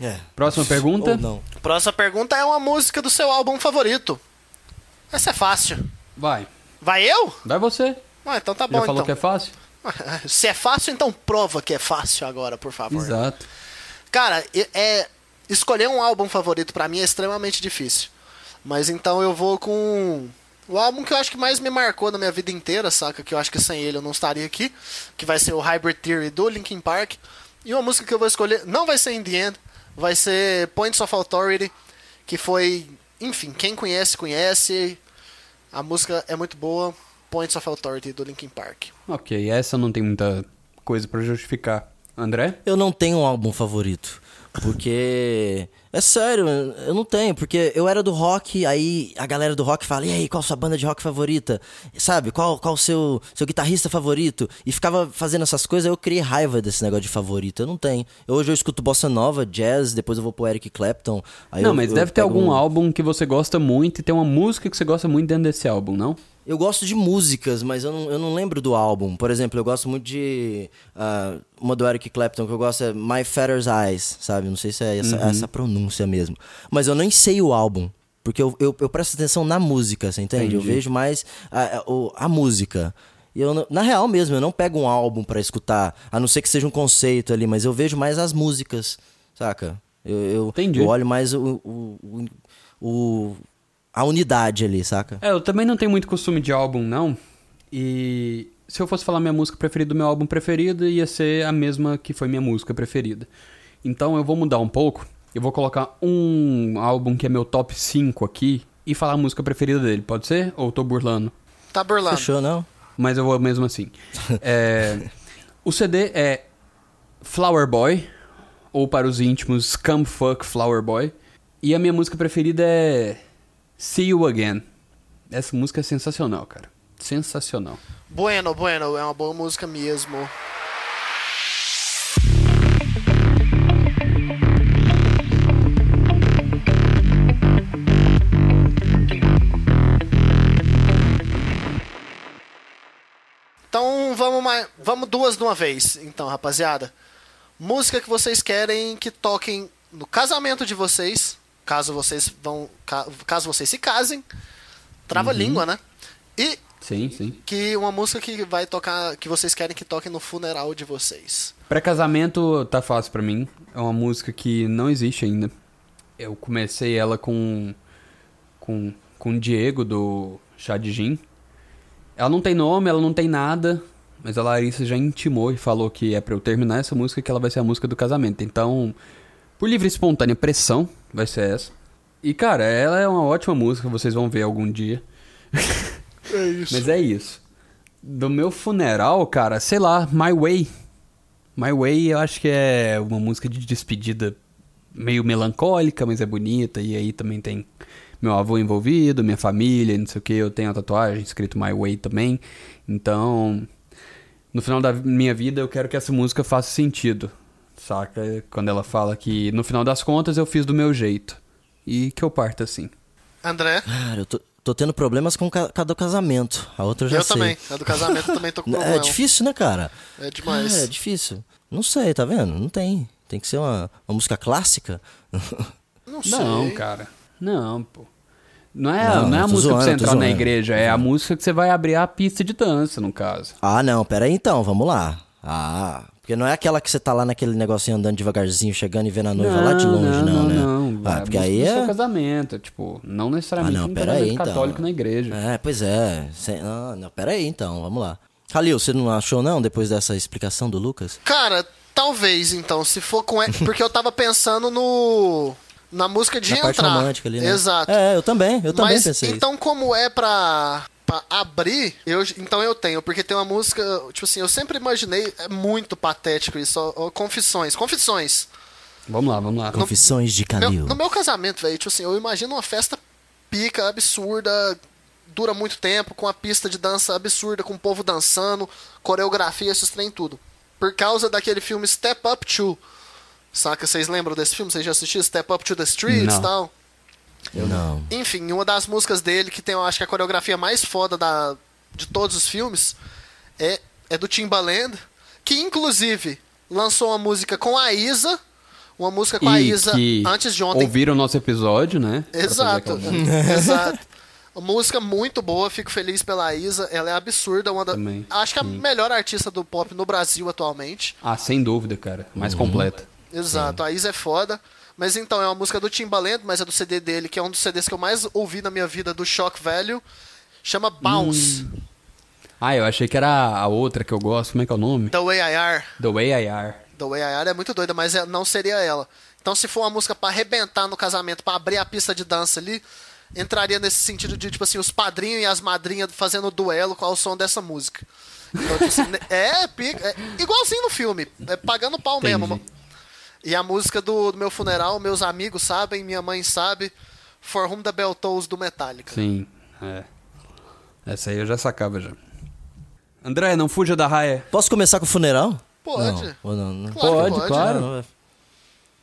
[SPEAKER 3] É.
[SPEAKER 1] Próxima pergunta.
[SPEAKER 3] Ou não.
[SPEAKER 2] Próxima pergunta é uma música do seu álbum favorito. Essa é fácil.
[SPEAKER 1] Vai.
[SPEAKER 2] Vai eu?
[SPEAKER 1] Vai você.
[SPEAKER 2] Ah, então tá
[SPEAKER 1] Já
[SPEAKER 2] bom
[SPEAKER 1] falou
[SPEAKER 2] então.
[SPEAKER 1] que é fácil?
[SPEAKER 2] Se é fácil, então prova que é fácil agora, por favor.
[SPEAKER 1] Exato.
[SPEAKER 2] Cara, é escolher um álbum favorito pra mim é extremamente difícil. Mas então eu vou com o álbum que eu acho que mais me marcou na minha vida inteira, saca? Que eu acho que sem ele eu não estaria aqui, que vai ser o Hybrid Theory do Linkin Park. E uma música que eu vou escolher não vai ser In The End, vai ser Points of Authority, que foi, enfim, quem conhece, conhece. A música é muito boa, Points of Authority do Linkin Park.
[SPEAKER 1] Ok, essa não tem muita coisa pra justificar. André?
[SPEAKER 3] Eu não tenho um álbum favorito. Porque. É sério, eu não tenho. Porque eu era do rock, aí a galera do rock fala: e aí, qual sua banda de rock favorita? Sabe? Qual qual o seu, seu guitarrista favorito? E ficava fazendo essas coisas, eu criei raiva desse negócio de favorito. Eu não tenho. Hoje eu escuto bossa nova, jazz, depois eu vou pro Eric Clapton.
[SPEAKER 1] não,
[SPEAKER 3] eu-
[SPEAKER 1] mas
[SPEAKER 3] eu
[SPEAKER 1] deve ter algum
[SPEAKER 3] um-
[SPEAKER 1] álbum que você gosta muito e tem uma música que você gosta muito dentro desse álbum, não?
[SPEAKER 3] Eu gosto de músicas, mas eu não, eu não lembro do álbum. Por exemplo, eu gosto muito de. ah, uma do Eric Clapton que eu gosto é My Father's Eyes, sabe? Não sei se é essa, essa pronúncia mesmo. Mas eu nem sei o álbum. Porque eu, eu, eu presto atenção na música, você entende? Eu
[SPEAKER 1] Entendi.
[SPEAKER 3] vejo mais a, a, a música. Eu, na real mesmo, eu não pego um álbum pra escutar, a não ser que seja um conceito ali, mas eu vejo mais as músicas, saca? Eu, eu,
[SPEAKER 1] Entendi.
[SPEAKER 3] eu olho mais o, o, o, o- a unidade ali, saca?
[SPEAKER 1] É, eu também não tenho muito costume de álbum, não. E se eu fosse falar minha música preferida do meu álbum preferido, ia ser a mesma que foi minha música preferida. Então eu vou mudar um pouco. Eu vou colocar um álbum que é meu top 5 aqui e falar a música preferida dele, pode ser? Ou eu tô burlando?
[SPEAKER 2] Tá burlando.
[SPEAKER 3] Fechou, não?
[SPEAKER 1] Mas eu vou mesmo assim. É, o CD é Flower Boy, ou para os íntimos, Come Fuck Flower Boy. E a minha música preferida é See You Again. Essa música é sensacional, cara. Sensacional.
[SPEAKER 2] Bueno, bueno, é uma boa música mesmo. Então vamos mais, vamos duas de uma vez, então, rapaziada. Música que vocês querem que toquem no casamento de vocês, caso vocês vão, ca- caso vocês se casem. Trava a língua, né? E
[SPEAKER 1] Sim, sim.
[SPEAKER 2] que uma música que vai tocar, que vocês querem que toque no funeral de vocês.
[SPEAKER 1] Pré-casamento tá fácil pra mim. É uma música que não existe ainda. Eu comecei ela com com com o Diego do Chá de Gin. Ela não tem nome, ela não tem nada, mas a Larissa já intimou e falou que é pra eu terminar essa música que ela vai ser a música do casamento. Então, por livre e espontânea pressão, vai ser essa. E, cara, ela é uma ótima música, vocês vão ver algum dia.
[SPEAKER 2] É isso.
[SPEAKER 1] Mas é isso. Do meu funeral, cara, sei lá, My Way. My Way eu acho que é uma música de despedida meio melancólica, mas é bonita. E aí também tem meu avô envolvido, minha família, não sei o que. Eu tenho a tatuagem escrito My Way também. Então, no final da minha vida, eu quero que essa música faça sentido. Saca? Quando ela fala que no final das contas eu fiz do meu jeito. E que eu parto assim.
[SPEAKER 2] André,
[SPEAKER 3] Cara, eu tô, tô tendo problemas com ca- cada casamento. A outra eu já
[SPEAKER 2] eu
[SPEAKER 3] sei.
[SPEAKER 2] também. A do casamento eu também tô com problema.
[SPEAKER 3] É difícil, né, cara?
[SPEAKER 2] É demais.
[SPEAKER 3] Cara, é difícil. Não sei, tá vendo? Não tem. Tem que ser uma, uma música clássica.
[SPEAKER 2] Não sei.
[SPEAKER 1] Não, cara. Não, pô. Não é,
[SPEAKER 3] Não,
[SPEAKER 1] não, é a música pra
[SPEAKER 3] zoando,
[SPEAKER 1] você
[SPEAKER 3] tô
[SPEAKER 1] entrar na igreja, é a música que você vai abrir a pista de dança, no caso.
[SPEAKER 3] ah, não, pera aí então, vamos lá. Ah, porque não é aquela que você tá lá naquele negocinho andando devagarzinho, chegando e vendo a noiva lá de longe, não, né?
[SPEAKER 1] Não,
[SPEAKER 3] ah,
[SPEAKER 1] é
[SPEAKER 3] porque aí é.
[SPEAKER 1] seu casamento, tipo, não necessariamente
[SPEAKER 3] Ah, não,
[SPEAKER 1] um
[SPEAKER 3] pera aí, então.
[SPEAKER 1] católico na igreja.
[SPEAKER 3] É, pois é. Cê- Ah, não, pera aí então, vamos lá. Kalil, você não achou não, depois dessa explicação do Lucas?
[SPEAKER 2] Cara, talvez então, se for com. Porque eu tava pensando no. Na música de
[SPEAKER 3] Na
[SPEAKER 2] entrar.
[SPEAKER 3] parte romântica ali, né?
[SPEAKER 2] Exato.
[SPEAKER 3] É, eu também, eu também
[SPEAKER 2] Mas
[SPEAKER 3] pensei.
[SPEAKER 2] então, como é pra, pra abrir, eu, então eu tenho, porque tem uma música. Tipo assim, eu sempre imaginei. É muito patético isso. ó, ó, confissões. Confissões.
[SPEAKER 1] Vamos lá, vamos lá.
[SPEAKER 3] Confissões de
[SPEAKER 2] Meu-
[SPEAKER 3] Kalil.
[SPEAKER 2] no meu casamento, velho, tipo assim, eu imagino uma festa pica, absurda, dura muito tempo, com a pista de dança absurda, com o povo dançando, coreografia, esses trem tudo. Por causa daquele filme Step Up 2. Saca? Vocês lembram desse filme? Vocês já assistiram Step Up to the Streets e
[SPEAKER 1] Não.
[SPEAKER 3] Não.
[SPEAKER 2] Enfim, uma das músicas dele, que tem, eu acho que a coreografia mais foda da, de todos os filmes, é, é do Timbaland, que inclusive lançou uma música com a Isa, uma música com a
[SPEAKER 1] E
[SPEAKER 2] Isa
[SPEAKER 1] que
[SPEAKER 2] antes de ontem.
[SPEAKER 1] ouviram o nosso episódio, né?
[SPEAKER 2] Exato,
[SPEAKER 1] aquela-
[SPEAKER 2] exato. Uma música muito boa, fico feliz pela Isa, ela é absurda, uma da,
[SPEAKER 1] Também,
[SPEAKER 2] acho que a
[SPEAKER 1] sim.
[SPEAKER 2] melhor artista do pop no Brasil atualmente.
[SPEAKER 1] Ah, sem dúvida, cara. Mais
[SPEAKER 3] Uhum.
[SPEAKER 1] completa.
[SPEAKER 2] Exato, a Isa é foda. Mas então, é uma música do Timbaland, mas é do CD dele, que é um dos CDs que eu mais ouvi na minha vida, do Shock Value. Chama Bounce,
[SPEAKER 1] Hum. Ah, eu achei que era a outra que eu gosto. Como é que é o nome?
[SPEAKER 2] The Way I Are.
[SPEAKER 1] The Way I Are.
[SPEAKER 2] The Way I Are é muito doida, mas é- não seria ela. Então, se for uma música pra arrebentar no casamento, pra abrir a pista de dança ali, entraria nesse sentido de, tipo assim, os padrinhos e as madrinhas fazendo duelo com o som dessa música. Então, tipo assim, é, pica- é igualzinho no filme, é pagando pau
[SPEAKER 1] Entendi.
[SPEAKER 2] mesmo. E a música do, do meu funeral, meus amigos sabem, minha mãe sabe, For Whom the Bell Tolls do Metallica.
[SPEAKER 1] Sim, é. Essa aí eu já sacava já. André, não fuja da raia.
[SPEAKER 3] Posso começar com o funeral?
[SPEAKER 2] Pode.
[SPEAKER 3] Não, ou não, não.
[SPEAKER 2] Claro que
[SPEAKER 1] Pode,
[SPEAKER 2] pode.
[SPEAKER 1] claro.
[SPEAKER 3] Não, é-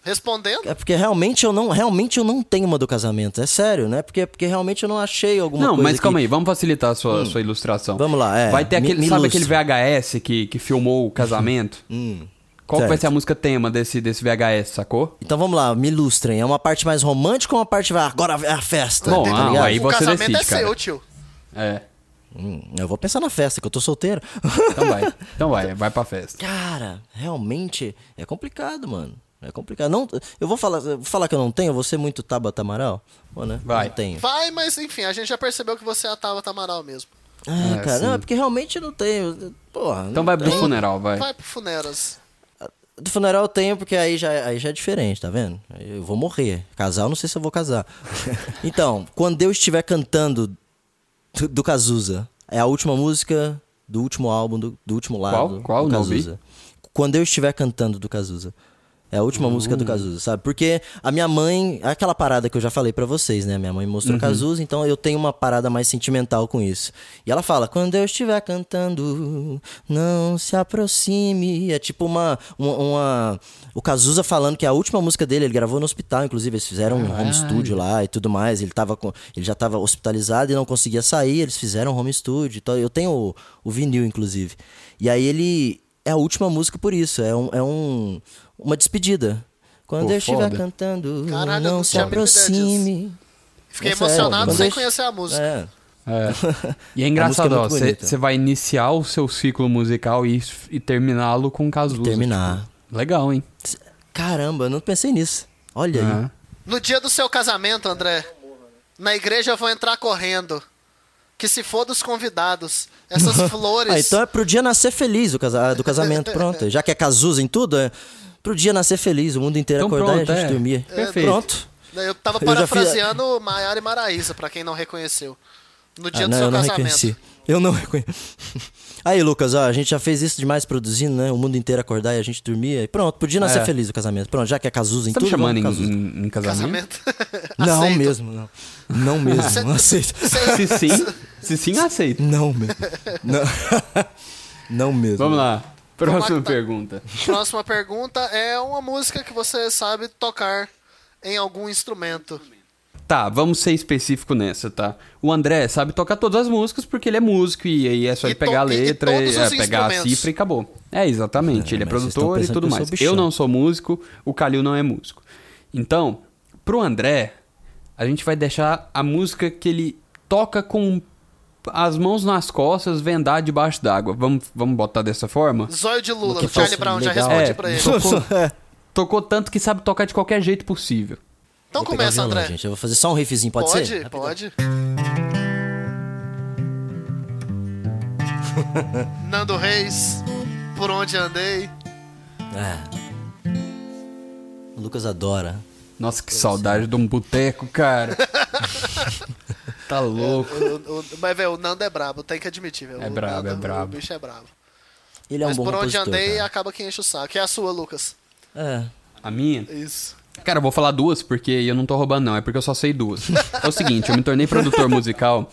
[SPEAKER 2] Respondendo,
[SPEAKER 3] É porque realmente eu não, realmente eu não tenho uma do casamento. É sério, né? Porque, porque realmente eu não achei alguma
[SPEAKER 1] Não,
[SPEAKER 3] coisa.
[SPEAKER 1] mas calma
[SPEAKER 3] que-
[SPEAKER 1] aí, vamos facilitar a sua, sua ilustração.
[SPEAKER 3] Vamos lá, é.
[SPEAKER 1] Vai ter
[SPEAKER 3] Me-
[SPEAKER 1] aquele,
[SPEAKER 3] me
[SPEAKER 1] sabe
[SPEAKER 3] ilustre.
[SPEAKER 1] aquele VHS que, que filmou o casamento?
[SPEAKER 3] Hum,
[SPEAKER 1] Qual que vai ser a música tema desse, desse VHS, sacou?
[SPEAKER 3] Então vamos lá, me ilustrem. É uma parte mais romântica ou uma parte vai agora é a festa?
[SPEAKER 1] Bom,
[SPEAKER 3] tá
[SPEAKER 1] ah, aí
[SPEAKER 2] o
[SPEAKER 1] você
[SPEAKER 2] casamento
[SPEAKER 1] decide,
[SPEAKER 2] é
[SPEAKER 1] cara.
[SPEAKER 2] seu, tio.
[SPEAKER 1] É.
[SPEAKER 3] Hum, eu vou pensar na festa, que eu tô solteiro.
[SPEAKER 1] Então vai. Então vai, vai pra festa.
[SPEAKER 3] Cara, realmente é complicado, mano. É complicado. Não, eu vou falar, vou falar que eu não tenho, eu vou ser muito Tabata Amaral. Pô, né?
[SPEAKER 1] Vai.
[SPEAKER 3] Não tenho.
[SPEAKER 2] Vai, mas enfim, a gente já percebeu que você é a Tava Tamaral mesmo.
[SPEAKER 3] Ah,
[SPEAKER 1] É,
[SPEAKER 3] cara,
[SPEAKER 1] sim.
[SPEAKER 3] não, é porque realmente eu não tenho. Porra.
[SPEAKER 1] Então
[SPEAKER 3] não
[SPEAKER 1] vai pro funeral, vai.
[SPEAKER 2] Vai pro Funeras.
[SPEAKER 3] Do funeral eu tenho, porque aí já, aí já é diferente, tá vendo? Eu vou morrer. Casar, eu não sei se eu vou casar. então, quando eu estiver cantando do, do Cazuza, é a última música do último álbum, do, do último lado.
[SPEAKER 1] Qual?
[SPEAKER 3] do
[SPEAKER 1] Não ouvi.
[SPEAKER 3] Cazuza. Quando eu estiver cantando do Cazuza. É a última música
[SPEAKER 1] Hum.
[SPEAKER 3] do Cazuza, sabe? Porque a minha mãe, aquela parada que eu já falei pra vocês, né? Minha mãe
[SPEAKER 1] Uhum.
[SPEAKER 3] mostrou Cazuza, então eu tenho uma parada mais sentimental com isso. E ela fala: "Quando eu estiver cantando, não se aproxime". É tipo uma uma, uma- o Cazuza falando que a última música dele, ele gravou no hospital, inclusive eles fizeram um home studio lá e tudo mais. Ele tava com, ele já estava hospitalizado e não conseguia sair, eles fizeram um home studio. Então eu tenho o, o vinil inclusive. E aí ele é a última música por isso, é um, é um uma despedida. Quando
[SPEAKER 1] Pô,
[SPEAKER 3] eu estiver
[SPEAKER 1] foda.
[SPEAKER 3] cantando,
[SPEAKER 2] Caralho,
[SPEAKER 3] não se aproxime.
[SPEAKER 2] Fiquei
[SPEAKER 3] É sério,
[SPEAKER 2] emocionado
[SPEAKER 3] quando
[SPEAKER 2] sem
[SPEAKER 3] eu-
[SPEAKER 2] conhecer a música.
[SPEAKER 3] É.
[SPEAKER 1] É. E é
[SPEAKER 3] A
[SPEAKER 1] engraçado,
[SPEAKER 3] é
[SPEAKER 1] você você vai iniciar o seu ciclo musical e, e terminá-lo com Cazuza.
[SPEAKER 3] Terminar.
[SPEAKER 1] tipo, legal, hein?
[SPEAKER 3] Caramba, eu não pensei nisso. Olha aí.
[SPEAKER 1] É.
[SPEAKER 2] No dia do seu casamento, André, na igreja eu vou entrar correndo. Que se for dos convidados. Essas flores.
[SPEAKER 3] Ah, então é pro dia nascer feliz o casa- do casamento, pronto. Já que é Cazuza em tudo, é pro dia nascer feliz, o mundo inteiro
[SPEAKER 1] Então
[SPEAKER 3] acordar
[SPEAKER 1] pronto,
[SPEAKER 3] e a gente
[SPEAKER 1] é.
[SPEAKER 3] dormir.
[SPEAKER 1] Perfeito.
[SPEAKER 3] Pronto.
[SPEAKER 2] Eu tava
[SPEAKER 3] Eu já fiz-
[SPEAKER 2] parafraseando Maiara e Maraísa, pra quem não reconheceu. No dia
[SPEAKER 3] Ah,
[SPEAKER 2] do
[SPEAKER 3] não,
[SPEAKER 2] seu
[SPEAKER 3] eu não
[SPEAKER 2] casamento.
[SPEAKER 3] reconheci. Eu não reconheci. Aí, Lucas, ó, a gente já fez isso demais produzindo, né? O mundo inteiro acordar e a gente dormia. E pronto, podia nascer
[SPEAKER 1] É.
[SPEAKER 3] feliz o casamento. Pronto, já que é Cazuza em
[SPEAKER 1] Você tá me
[SPEAKER 3] tudo,
[SPEAKER 1] chamando em,
[SPEAKER 3] vamos Cazuza.
[SPEAKER 1] em- em casamento?
[SPEAKER 2] Casamento.
[SPEAKER 3] Não
[SPEAKER 2] Aceito.
[SPEAKER 3] mesmo, não. Não mesmo, não aceito.
[SPEAKER 1] Se sim, se sim, aceito.
[SPEAKER 3] Não mesmo. Não, não mesmo.
[SPEAKER 1] Vamos lá. Próxima
[SPEAKER 2] tá.
[SPEAKER 1] pergunta.
[SPEAKER 2] Próxima pergunta é uma música que você sabe tocar em algum instrumento.
[SPEAKER 1] Tá, vamos ser específico nessa, tá? O André sabe tocar todas as músicas porque ele é músico e aí é só
[SPEAKER 2] E
[SPEAKER 1] ele pegar a
[SPEAKER 2] e- e
[SPEAKER 1] letra, e, é, pegar a cifra e acabou. É, exatamente.
[SPEAKER 3] É,
[SPEAKER 1] ele é produtor e tudo
[SPEAKER 3] eu
[SPEAKER 1] mais.
[SPEAKER 3] bichão.
[SPEAKER 1] Eu não sou músico, o Calil não é músico. Então, pro André, a gente vai deixar a música que ele toca com as mãos nas costas, vendar debaixo d'água. Vamos, vamos botar dessa forma?
[SPEAKER 2] Zóio de Lula,
[SPEAKER 3] Que
[SPEAKER 2] o Charlie Brown, já
[SPEAKER 3] legal.
[SPEAKER 2] respondi
[SPEAKER 1] É,
[SPEAKER 2] pra ele.
[SPEAKER 1] Tocou.
[SPEAKER 3] É.
[SPEAKER 1] Tocou tanto que sabe tocar de qualquer jeito possível.
[SPEAKER 2] Então
[SPEAKER 3] Vou
[SPEAKER 2] começa,
[SPEAKER 3] violão,
[SPEAKER 2] André.
[SPEAKER 3] gente. Eu vou fazer só um riffzinho, pode,
[SPEAKER 2] pode,
[SPEAKER 3] ser?
[SPEAKER 2] pode. Nando Reis, Por Onde Andei.
[SPEAKER 3] É. O Lucas adora.
[SPEAKER 1] Nossa, que saudade de um boteco, cara. tá louco.
[SPEAKER 2] O- o- mas, velho, o Nando é brabo, tem que admitir, velho.
[SPEAKER 1] É
[SPEAKER 2] O
[SPEAKER 1] brabo,
[SPEAKER 2] Nando-
[SPEAKER 1] é brabo.
[SPEAKER 2] O bicho é brabo.
[SPEAKER 3] Ele é um
[SPEAKER 2] mas
[SPEAKER 3] bom
[SPEAKER 2] Por Onde Andei
[SPEAKER 3] cara.
[SPEAKER 2] acaba que enche o saco. É a sua, Lucas.
[SPEAKER 3] É.
[SPEAKER 1] A minha?
[SPEAKER 2] Isso.
[SPEAKER 1] Cara, eu vou falar duas porque eu não tô roubando, não. É porque eu só sei duas. É o seguinte, eu me tornei produtor musical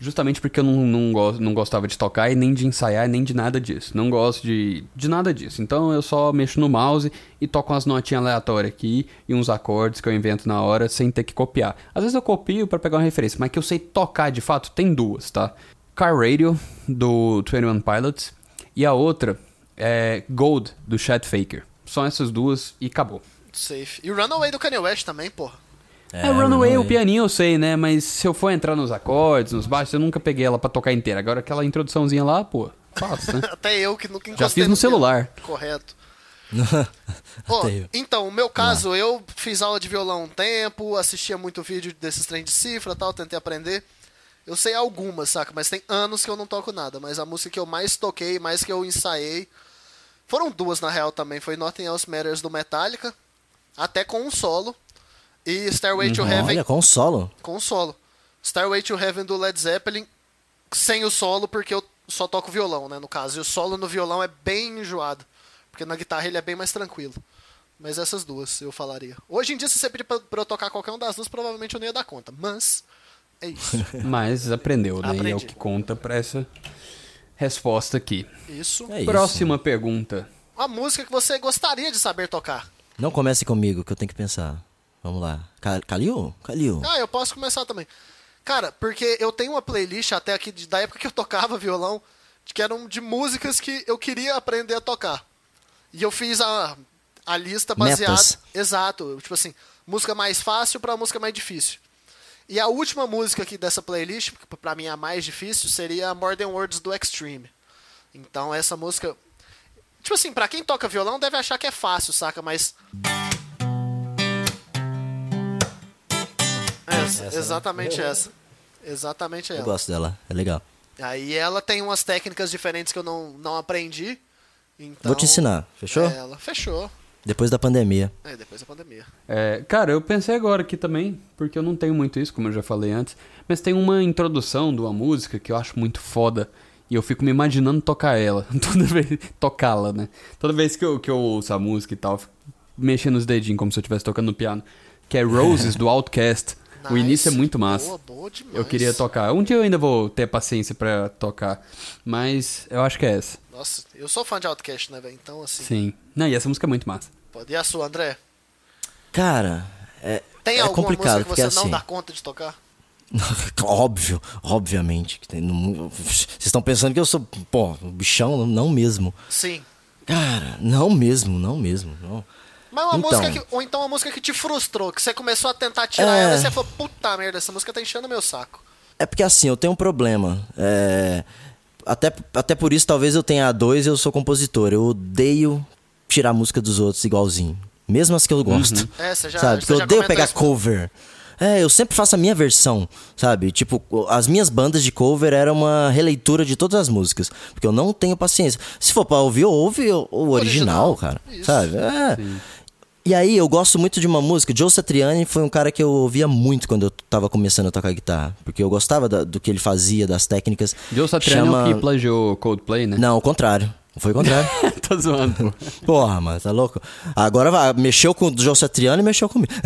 [SPEAKER 1] justamente porque eu não, não, gosto, não gostava de tocar e nem de ensaiar, nem de nada disso. Não gosto de, de nada disso. Então eu só mexo no mouse e toco umas notinhas aleatórias aqui e uns acordes que eu invento na hora sem ter que copiar. Às vezes eu copio pra pegar uma referência, mas que eu sei tocar de fato tem duas, tá? Car Radio, do 21 Pilots, e a outra é Gold, do Chet Faker. São essas duas e acabou.
[SPEAKER 2] Safe. E o Runaway do Kanye West também, porra.
[SPEAKER 1] É, Runaway, o pianinho eu sei, né? Mas se eu for entrar nos acordes, nos baixos, eu nunca peguei ela pra tocar inteira. Agora aquela introduçãozinha lá, pô, fácil, né?
[SPEAKER 2] Até eu que nunca encostei
[SPEAKER 1] Já fiz no celular.
[SPEAKER 2] piano. Correto.
[SPEAKER 3] Eu.
[SPEAKER 2] então, o meu caso, eu fiz aula de violão um tempo, assistia muito vídeo desses trem de cifra e tal, tentei aprender. Eu sei algumas, saca? Mas tem anos que eu não toco nada. Mas a música que eu mais toquei, mais que eu ensaiei, foram duas na real também. Foi Nothing Else Matters do Metallica, até com um solo. E Stairway to Heaven
[SPEAKER 3] Olha, com solo.
[SPEAKER 2] com o solo. Starway to Heaven do Led Zeppelin sem o solo, porque eu só toco violão, né, no caso. E o solo no violão é bem enjoado, porque na guitarra ele é bem mais tranquilo. Mas essas duas eu falaria. Hoje em dia, se você pedir pra, pra eu tocar qualquer uma das duas, provavelmente eu não ia dar conta. Mas, é isso.
[SPEAKER 1] Mas aprendeu, né? E é o
[SPEAKER 2] Aprendi.
[SPEAKER 1] que conta pra essa resposta aqui.
[SPEAKER 2] Isso.
[SPEAKER 3] É isso.
[SPEAKER 1] Próxima pergunta.
[SPEAKER 2] Uma música que você gostaria de saber tocar.
[SPEAKER 3] Não comece comigo, que eu tenho que pensar. Vamos lá. Ca- Calil? Calil.
[SPEAKER 2] Ah, eu posso começar também. Cara, porque eu tenho uma playlist até aqui de- da época que eu tocava violão, que eram de músicas que eu queria aprender a tocar. E eu fiz a, a lista baseada.
[SPEAKER 3] Metas.
[SPEAKER 2] Exato. Tipo assim, música mais fácil pra música mais difícil. E a última música aqui dessa playlist, que pra mim é a mais difícil, seria More Than Words do Extreme. Então essa música. Tipo assim, pra quem toca violão deve achar que é fácil, saca? Mas. Essa, exatamente essa. Exatamente
[SPEAKER 3] Eu
[SPEAKER 2] ela.
[SPEAKER 3] gosto dela, é legal.
[SPEAKER 2] Aí ela tem umas técnicas diferentes que eu não, não aprendi. Então,
[SPEAKER 3] Vou te ensinar, fechou?
[SPEAKER 2] é Ela fechou.
[SPEAKER 3] Depois da pandemia.
[SPEAKER 2] É, depois da pandemia.
[SPEAKER 1] É, cara, eu pensei agora aqui também, porque eu não tenho muito isso, como eu já falei antes, mas tem uma introdução de uma música que eu acho muito foda. E eu fico me imaginando tocar ela. Toda vez. Tocá-la, né? Toda vez que eu, que eu ouço a música e tal, eu fico mexendo os dedinhos como se eu estivesse tocando no piano. Que é Roses do Outcast. O
[SPEAKER 2] Nice.
[SPEAKER 1] início é muito massa.
[SPEAKER 2] Boa, boa demais.
[SPEAKER 1] Eu queria tocar. Um dia eu ainda vou ter paciência pra tocar. Mas eu acho que é essa.
[SPEAKER 2] Nossa, eu sou fã de Outcast, né, velho? Então, assim.
[SPEAKER 1] Sim. Não, e essa música é muito massa.
[SPEAKER 2] Pode. E a sua, André?
[SPEAKER 3] Cara, é,
[SPEAKER 2] Tem
[SPEAKER 3] é
[SPEAKER 2] alguma
[SPEAKER 3] complicado,
[SPEAKER 2] música que você
[SPEAKER 3] assim...
[SPEAKER 2] não dá conta de tocar?
[SPEAKER 3] Óbvio, obviamente. que tem Vocês estão pensando que eu sou, pô, bichão? Não mesmo.
[SPEAKER 2] Sim.
[SPEAKER 3] Cara, não mesmo, não mesmo. Não.
[SPEAKER 2] Mas uma
[SPEAKER 3] Então.
[SPEAKER 2] música que. Ou então uma música que te frustrou, que você começou a tentar tirar
[SPEAKER 3] É.
[SPEAKER 2] ela e você falou, puta merda, essa música tá enchendo meu saco.
[SPEAKER 3] É porque assim, eu tenho um problema. É, Até, até por isso, talvez eu tenha dois eu sou compositor. Eu odeio tirar a música dos outros igualzinho. Mesmo as que eu gosto.
[SPEAKER 2] É, você já-
[SPEAKER 3] Sabe?
[SPEAKER 2] você
[SPEAKER 3] Porque eu odeio pegar
[SPEAKER 2] isso.
[SPEAKER 3] cover. É, eu sempre faço a minha versão, sabe? Tipo, as minhas bandas de cover era uma releitura de todas as músicas. Porque eu não tenho paciência. Se for pra ouvir, ouve o, o original,
[SPEAKER 2] Original,
[SPEAKER 3] cara.
[SPEAKER 2] isso.
[SPEAKER 3] Sabe? É. E aí, eu gosto muito de uma música. Joe Satriani foi um cara que eu ouvia muito quando eu tava começando a tocar guitarra. Porque eu gostava da- do que ele fazia, das técnicas.
[SPEAKER 1] Joe Satriani é
[SPEAKER 3] Chama-
[SPEAKER 1] o que plagiou Coldplay, né?
[SPEAKER 3] Não, o contrário. Foi o contrário.
[SPEAKER 1] Tô zoando.
[SPEAKER 3] Porra, mas tá louco? Agora vai, mexeu com o Joe Satriani e mexeu comigo.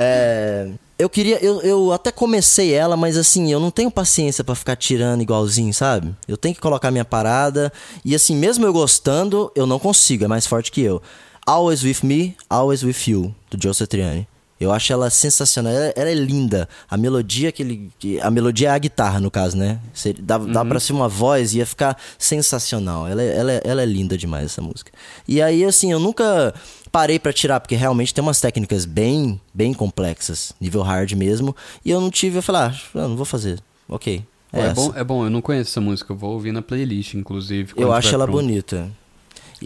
[SPEAKER 3] É, eu queria, eu, eu até comecei ela, mas assim, eu não tenho paciência pra ficar tirando igualzinho, sabe? Eu tenho que colocar minha parada e assim, mesmo eu gostando, eu não consigo, é mais forte que eu. Always With Me, Always With You, do Joe Satriani. Eu acho ela sensacional, ela, ela é linda. A melodia que ele. A melodia é a guitarra, no caso, né? Você- Dá, dá pra ser uma voz e ia ficar sensacional. Ela, é- ela, é- ela é linda demais, essa música. E aí, assim, eu nunca parei pra tirar, porque realmente tem umas técnicas bem, bem complexas, nível hard mesmo. E eu não tive, eu falei, ah, não vou fazer. Ok. É,
[SPEAKER 1] É, bom, é bom, eu não conheço essa música, eu vou ouvir na playlist, inclusive.
[SPEAKER 3] eu acho ela
[SPEAKER 1] pronto.
[SPEAKER 3] bonita.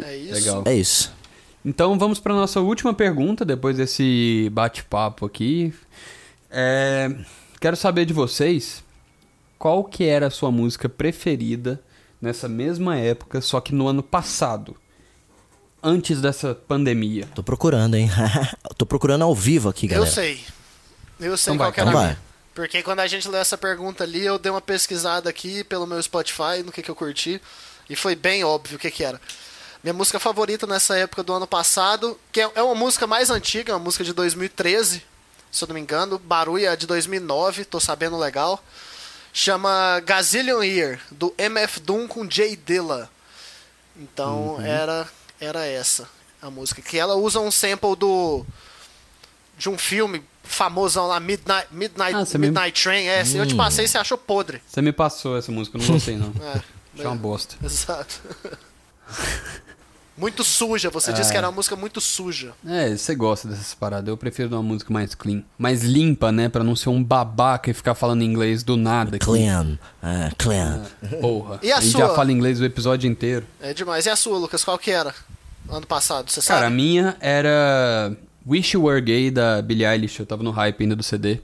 [SPEAKER 2] É isso.
[SPEAKER 1] Legal.
[SPEAKER 3] É isso.
[SPEAKER 1] Então vamos para nossa última pergunta, depois desse bate-papo aqui. É, Quero saber de vocês qual que era a sua música preferida nessa mesma época, só que no ano passado, antes dessa pandemia.
[SPEAKER 3] Tô procurando, hein? Tô procurando ao vivo aqui, galera.
[SPEAKER 2] Eu sei. Eu sei
[SPEAKER 1] Então
[SPEAKER 2] qual
[SPEAKER 1] vai,
[SPEAKER 2] que era
[SPEAKER 3] então
[SPEAKER 2] a
[SPEAKER 3] vai.
[SPEAKER 2] minha. Porque quando a gente leu essa pergunta ali, eu dei uma pesquisada aqui pelo meu Spotify, no que, que eu curti, e foi bem óbvio o que, que era. Minha música favorita nessa época do ano passado, que é é uma música mais antiga, é uma música de 2013, se eu não me engano. Barulho é de 2009, tô sabendo legal. Chama Gazillion Year, do MF Doom com Jay Dilla. Então era, era essa a música. Que ela usa um sample do de um filme famosão lá, Midnight, Midnight,
[SPEAKER 1] Ah, você me-
[SPEAKER 2] Midnight Train. É, eu te passei e você achou podre.
[SPEAKER 1] Você me passou essa música, eu não gostei não.
[SPEAKER 2] É,
[SPEAKER 1] Achei uma bosta.
[SPEAKER 2] exato. muito suja, você disse que era uma música muito suja.
[SPEAKER 1] É, você gosta dessas paradas. Eu prefiro uma música mais clean. Mais limpa, né? Pra não ser um babaca e ficar falando inglês do nada. aqui.
[SPEAKER 3] Clean. É, clean.
[SPEAKER 1] Porra.
[SPEAKER 2] E a
[SPEAKER 1] gente
[SPEAKER 2] sua?
[SPEAKER 1] já fala inglês o episódio inteiro.
[SPEAKER 2] É demais. E a sua, Lucas, qual que era? Ano passado, você
[SPEAKER 1] Cara, a
[SPEAKER 2] sabe?
[SPEAKER 1] minha era Wish You Were Gay da Billie Eilish. Eu tava no hype ainda do CD.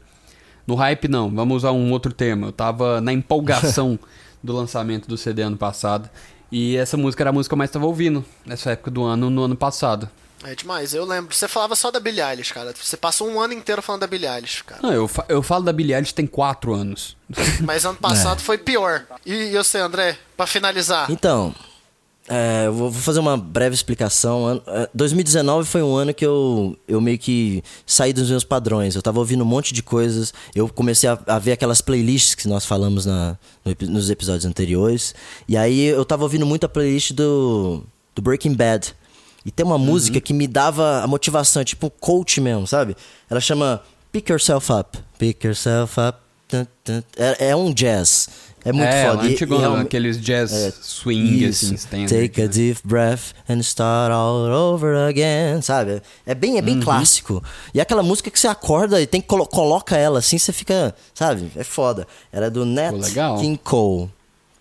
[SPEAKER 1] No hype não, vamos usar um outro termo. Eu tava na empolgação do lançamento do CD ano passado. E essa música era a música que eu mais tava ouvindo nessa época do ano, no ano passado.
[SPEAKER 2] É demais, eu lembro. Você falava só da Billie Eilish, cara. Você passou um ano inteiro falando da Billie Eilish, cara.
[SPEAKER 1] Não, eu, fa- eu falo da Billie Eilish tem quatro anos.
[SPEAKER 2] Mas ano passado foi pior. E, e você, André, pra finalizar?
[SPEAKER 3] Então, é, eu vou fazer uma breve explicação. An- é, 2019 foi um ano que eu, eu meio que saí dos meus padrões. Eu tava ouvindo um monte de coisas. Eu comecei a, a ver aquelas playlists que nós falamos na, no nos episódios anteriores. E aí eu tava ouvindo muito a playlist do, do Breaking Bad. E tem uma música que me dava a motivação, tipo um coach mesmo, sabe? Ela chama Pick Yourself Up. Pick Yourself Up. É, é um jazz. É muito
[SPEAKER 1] é,
[SPEAKER 3] foda. E-
[SPEAKER 1] antigo,
[SPEAKER 3] e é
[SPEAKER 1] aqueles jazz swing, assim, standard.
[SPEAKER 3] Take a
[SPEAKER 1] né?
[SPEAKER 3] deep breath and start all over again, sabe? É bem, é bem
[SPEAKER 1] Uhum.
[SPEAKER 3] clássico. E é aquela música que você acorda e tem que colo coloca ela assim, você fica, sabe? É foda. Era é do Nat
[SPEAKER 1] Pô.
[SPEAKER 3] King Cole.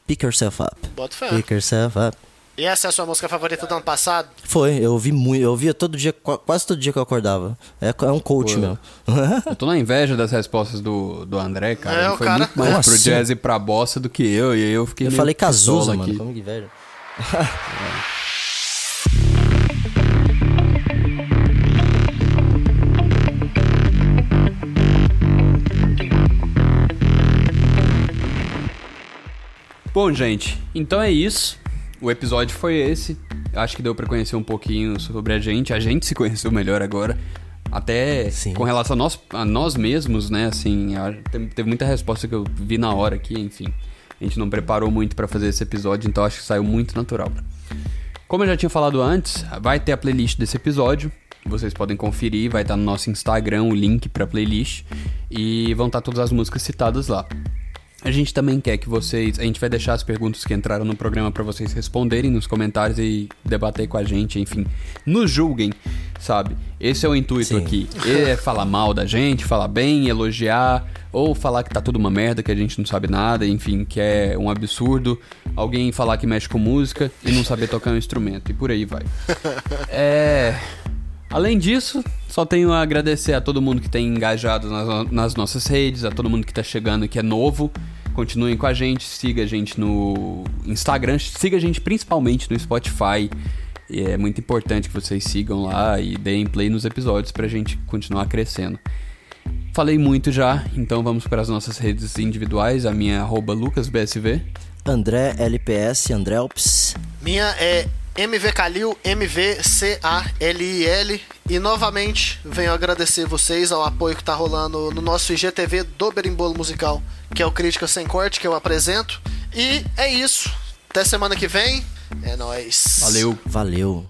[SPEAKER 3] Pick yourself up.
[SPEAKER 2] Bota fé.
[SPEAKER 3] Pick yourself up.
[SPEAKER 2] E essa é a sua música favorita do ano passado?
[SPEAKER 3] Foi, eu ouvi muito, eu ouvia todo dia, qua- quase todo dia que eu acordava. É, é um coach
[SPEAKER 1] Pô,
[SPEAKER 3] meu.
[SPEAKER 1] Eu tô na inveja das respostas do, do André, cara.
[SPEAKER 2] É,
[SPEAKER 1] Ele
[SPEAKER 2] o
[SPEAKER 1] foi
[SPEAKER 2] cara-
[SPEAKER 1] muito mais
[SPEAKER 3] Como
[SPEAKER 1] pro
[SPEAKER 3] assim?
[SPEAKER 1] jazz e pra bossa do que eu, e aí eu fiquei
[SPEAKER 3] Eu
[SPEAKER 1] meio
[SPEAKER 3] falei
[SPEAKER 1] aqui.
[SPEAKER 3] mano. Como que velho.
[SPEAKER 1] Bom, gente, então é isso. O episódio foi esse. Acho que deu pra conhecer um pouquinho sobre a gente. A gente se conheceu melhor agora. Até
[SPEAKER 3] Sim.
[SPEAKER 1] com relação a nós, a nós mesmos, né? Assim, a- te- teve muita resposta que eu vi na hora aqui, enfim. A gente não preparou muito pra fazer esse episódio, então acho que saiu muito natural. Como eu já tinha falado antes, vai ter a playlist desse episódio. Vocês podem conferir, vai estar no nosso Instagram o link pra playlist. E vão estar todas as músicas citadas lá. A gente também quer que vocês. A gente vai deixar as perguntas que entraram no programa pra vocês responderem nos comentários e debater com a gente, enfim. Nos julguem, sabe? Esse é o intuito
[SPEAKER 3] Sim.
[SPEAKER 1] aqui. É falar mal da gente, falar bem, elogiar, ou falar que tá tudo uma merda, que a gente não sabe nada, enfim, que é um absurdo. Alguém falar que mexe com música e não saber tocar um instrumento, e por aí vai. É. Além disso, só tenho a agradecer a todo mundo que tem engajado nas, nas nossas redes, a todo mundo que tá chegando que é novo. Continuem com a gente, siga a gente no Instagram, siga a gente principalmente no Spotify. E é muito importante que vocês sigam lá e deem play nos episódios pra gente continuar crescendo. Falei muito já, então vamos para as nossas redes individuais. A minha é lucasbsv.
[SPEAKER 3] André LPS, Andrelps.
[SPEAKER 2] Minha é MV Calil, MVCALIL. E novamente venho agradecer vocês ao apoio que está rolando no nosso IGTV do Berimbolo Musical, que é o Crítica Sem Corte, que eu apresento. E é isso. Até semana que vem. É nóis.
[SPEAKER 1] Valeu.
[SPEAKER 3] Valeu.